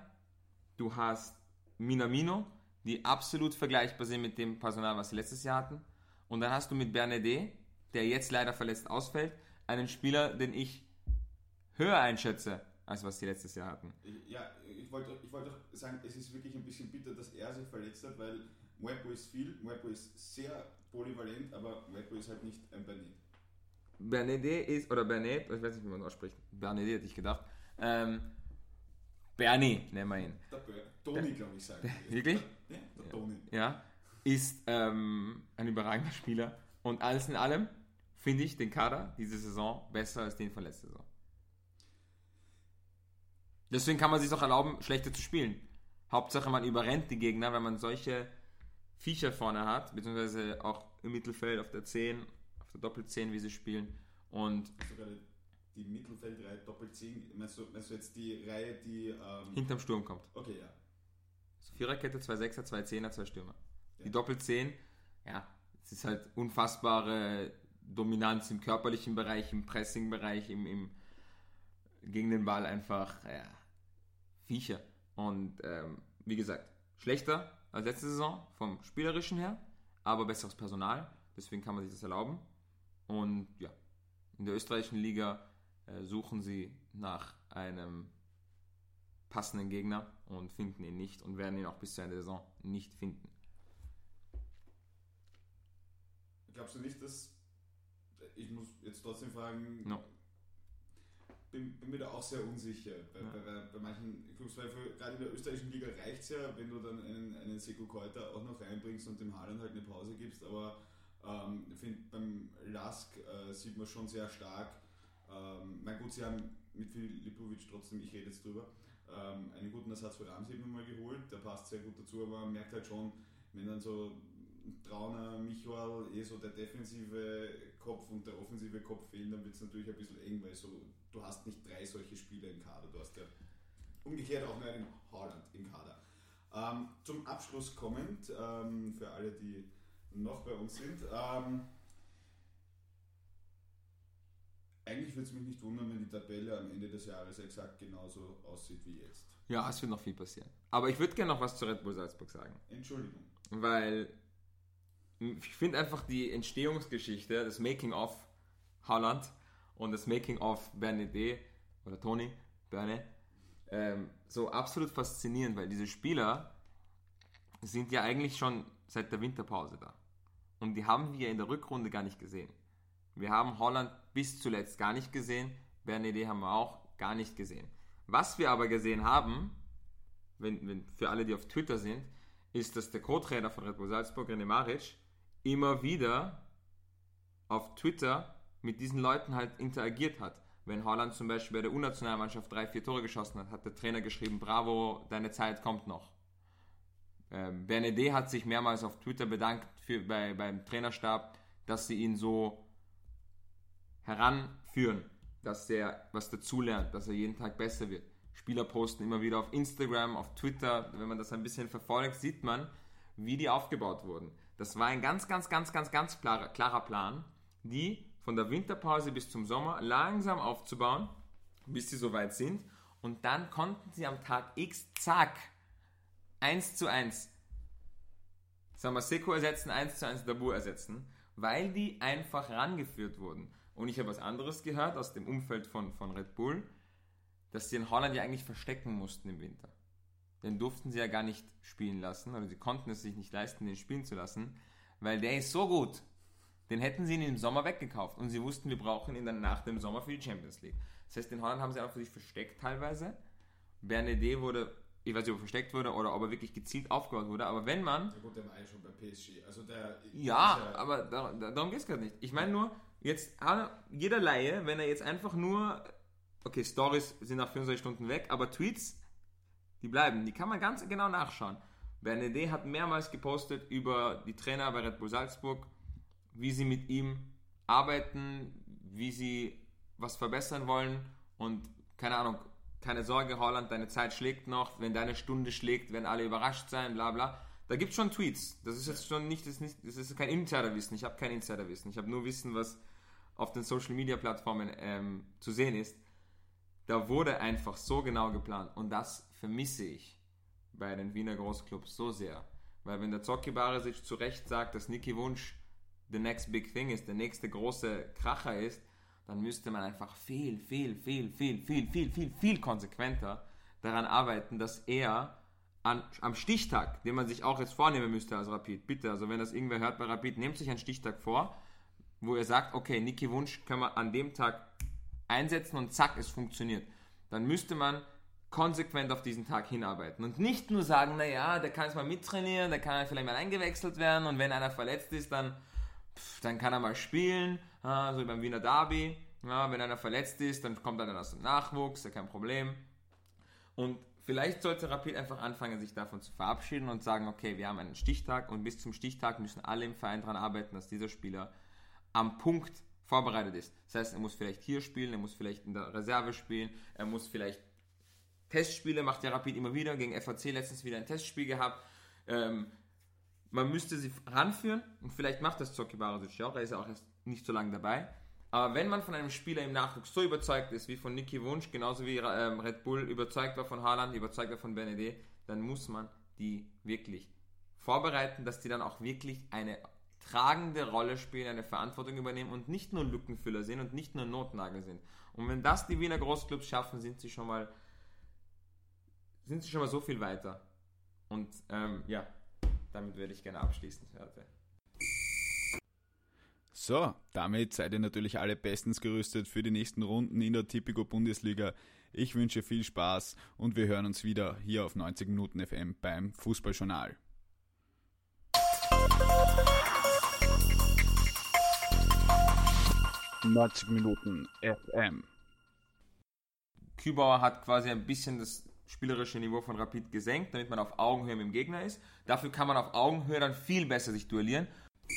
du hast Minamino, die absolut vergleichbar sind mit dem Personal, was sie letztes Jahr hatten. Und dann hast du mit Bernadette, der jetzt leider verletzt ausfällt, einen Spieler, den ich höher einschätze, als was sie letztes Jahr hatten. Ja, ich wollte ich wollt auch sagen, es ist wirklich ein bisschen bitter, dass er sich verletzt hat, weil Muepo ist viel, Muepo ist sehr polyvalent, aber Muepo ist halt nicht ein Bernet. Bernadette ist, oder Bernet, ich weiß nicht, wie man ausspricht, Bernadette hätte ich gedacht, ähm, Bernie nennen wir ihn. Der Toni, glaube ich, sagen. Wirklich? Ja, der Toni. Ja, ist ähm, ein überragender Spieler. Und alles in allem finde ich den Kader diese Saison besser als den von letzter Saison. Deswegen kann man sich auch erlauben, schlechter zu spielen. Hauptsache man überrennt die Gegner, wenn man solche Viecher vorne hat, beziehungsweise auch im Mittelfeld auf der 10, auf der Doppel-10, wie sie spielen. Und Sogar die Mittelfeldreihe Doppel-10, meinst du, meinst du jetzt die Reihe, die... Ähm hinterm Sturm kommt. Okay, ja. So Viererkette, zwei Sechser, zwei Zehner, zwei Stürmer. Ja. Die Doppel-10, ja, es ist halt unfassbare Dominanz im körperlichen Bereich, im Pressing-Bereich, im, im, gegen den Ball einfach ja, Viecher. Und ähm, wie gesagt, schlechter als letzte Saison vom Spielerischen her, aber besseres Personal. Deswegen kann man sich das erlauben. Und ja, in der österreichischen Liga suchen sie nach einem passenden Gegner und finden ihn nicht und werden ihn auch bis zu Ende der Saison nicht finden. Glaubst du nicht, dass ich muss jetzt trotzdem fragen, no. bin, bin mir da auch sehr unsicher. Bei, ja. bei, bei manchen Clubs, gerade in der österreichischen Liga reicht es ja, wenn du dann einen, einen Seko Keuter auch noch reinbringst und dem Haaland halt eine Pause gibst, aber ähm, ich finde beim Lask äh, sieht man schon sehr stark, ähm, mein gut, sie haben mit Filipovic trotzdem, ich rede jetzt drüber, ähm, einen guten Ersatz für Ramsey mal geholt, der passt sehr gut dazu, aber man merkt halt schon, wenn dann so Trauner, Michael, eh so der defensive Kopf und der offensive Kopf fehlen, dann wird es natürlich ein bisschen eng, weil so, du hast nicht drei solche Spieler im Kader, du hast ja umgekehrt auch nur einen Holland im Kader. Ähm, zum Abschluss kommend, ähm, für alle, die noch bei uns sind, ähm, eigentlich würde es mich nicht wundern, wenn die Tabelle am Ende des Jahres exakt genauso aussieht wie jetzt. Ja, es wird noch viel passieren. Aber ich würde gerne noch was zu Red Bull Salzburg sagen. Entschuldigung. Weil ich finde einfach die Entstehungsgeschichte, das Making of Holland und das Making of Bernadette oder Tony Berne ähm, so absolut faszinierend, weil diese Spieler sind ja eigentlich schon seit der Winterpause da. Und die haben wir in der Rückrunde gar nicht gesehen. Wir haben Holland bis zuletzt gar nicht gesehen. Bernadette haben wir auch gar nicht gesehen. Was wir aber gesehen haben, wenn, wenn, für alle, die auf Twitter sind, ist, dass der Co-Trainer von Red Bull Salzburg, René Maric, immer wieder auf Twitter mit diesen Leuten halt interagiert hat. Wenn Holland zum Beispiel bei der U-Nationalmannschaft drei, vier Tore geschossen hat, hat der Trainer geschrieben, bravo, deine Zeit kommt noch. Ähm, Bernadette hat sich mehrmals auf Twitter bedankt für, bei, beim Trainerstab, dass sie ihn so heranführen, dass er was dazulernt, dass er jeden Tag besser wird. Spieler posten immer wieder auf Instagram, auf Twitter. Wenn man das ein bisschen verfolgt, sieht man, wie die aufgebaut wurden. Das war ein ganz, ganz, ganz, ganz, ganz klarer, klarer Plan, die von der Winterpause bis zum Sommer langsam aufzubauen, bis sie soweit sind. Und dann konnten sie am Tag X, zack, 1 zu 1 Samaseko ersetzen, 1 zu 1 Dabur ersetzen, weil die einfach rangeführt wurden. Und ich habe was anderes gehört aus dem Umfeld von, von Red Bull, dass sie in Holland ja eigentlich verstecken mussten im Winter den durften sie ja gar nicht spielen lassen, oder sie konnten es sich nicht leisten, den spielen zu lassen, weil der ist so gut. Den hätten sie ihn im Sommer weggekauft und sie wussten, wir brauchen ihn dann nach dem Sommer für die Champions League. Das heißt, in Holland haben sie einfach für sich versteckt teilweise. Bernadette wurde, ich weiß nicht, ob er versteckt wurde oder ob er wirklich gezielt aufgebaut wurde, aber wenn man. Ja gut, der war ja schon bei PSG. Also der, ja, ja, aber da, da, darum geht es gerade nicht. Ich meine nur, jetzt jeder Laie, wenn er jetzt einfach nur, okay, Stories sind nach 24 Stunden weg, aber Tweets die bleiben. Die kann man ganz genau nachschauen. Bernadette hat mehrmals gepostet über die Trainer bei Red Bull Salzburg, wie sie mit ihm arbeiten, wie sie was verbessern wollen und keine Ahnung, keine Sorge, Holland, deine Zeit schlägt noch, wenn deine Stunde schlägt, werden alle überrascht sein, bla bla. Da gibt es schon Tweets. Das ist jetzt schon nicht, das ist, nicht, das ist kein Insiderwissen. Ich habe kein Insiderwissen. Ich habe nur Wissen, was auf den Social Media Plattformen ähm, zu sehen ist. Da wurde einfach so genau geplant und das vermisse ich bei den Wiener Großclubs so sehr. Weil wenn der Zocki Barisic zu Recht sagt, dass Niki Wunsch the next big thing ist, der nächste große Kracher ist, dann müsste man einfach viel, viel, viel, viel, viel, viel, viel, viel konsequenter daran arbeiten, dass er an, am Stichtag, den man sich auch jetzt vornehmen müsste als Rapid, bitte, also wenn das irgendwer hört bei Rapid, nehmt sich einen Stichtag vor, wo ihr sagt, okay, Niki Wunsch können wir an dem Tag einsetzen und zack, es funktioniert. Dann müsste man konsequent auf diesen Tag hinarbeiten und nicht nur sagen, naja, der kann jetzt mal mittrainieren, der kann vielleicht mal eingewechselt werden und wenn einer verletzt ist, dann, pff, dann kann er mal spielen, ja, so wie beim Wiener Derby. Ja, wenn einer verletzt ist, dann kommt er dann aus dem Nachwuchs, ja kein Problem. Und vielleicht sollte Rapid einfach anfangen, sich davon zu verabschieden und sagen, okay, wir haben einen Stichtag und bis zum Stichtag müssen alle im Verein daran arbeiten, dass dieser Spieler am Punkt vorbereitet ist. Das heißt, er muss vielleicht hier spielen, er muss vielleicht in der Reserve spielen, er muss vielleicht Testspiele macht ja Rapid immer wieder. Gegen FAC letztens wieder ein Testspiel gehabt. Ähm, man müsste sie ranführen und vielleicht macht das Zoki Barasic auch. Er ist ja auch erst nicht so lange dabei. Aber wenn man von einem Spieler im Nachwuchs so überzeugt ist wie von Niki Wunsch, genauso wie ähm, Red Bull überzeugt war von Haaland, überzeugt war von Benedé, dann muss man die wirklich vorbereiten, dass die dann auch wirklich eine tragende Rolle spielen, eine Verantwortung übernehmen und nicht nur Lückenfüller sind und nicht nur Notnagel sind. Und wenn das die Wiener Großclubs schaffen, sind sie schon mal sind sie schon mal so viel weiter. Und ähm, ja, damit würde ich gerne abschließen heute. So, damit seid ihr natürlich alle bestens gerüstet für die nächsten Runden in der Tipico Bundesliga. Ich wünsche viel Spaß und wir hören uns wieder hier auf 90 Minuten FM beim Fußballjournal. 90 Minuten FM. Kübauer hat quasi ein bisschen das spielerische Niveau von Rapid gesenkt, damit man auf Augenhöhe mit dem Gegner ist. Dafür kann man auf Augenhöhe dann viel besser sich duellieren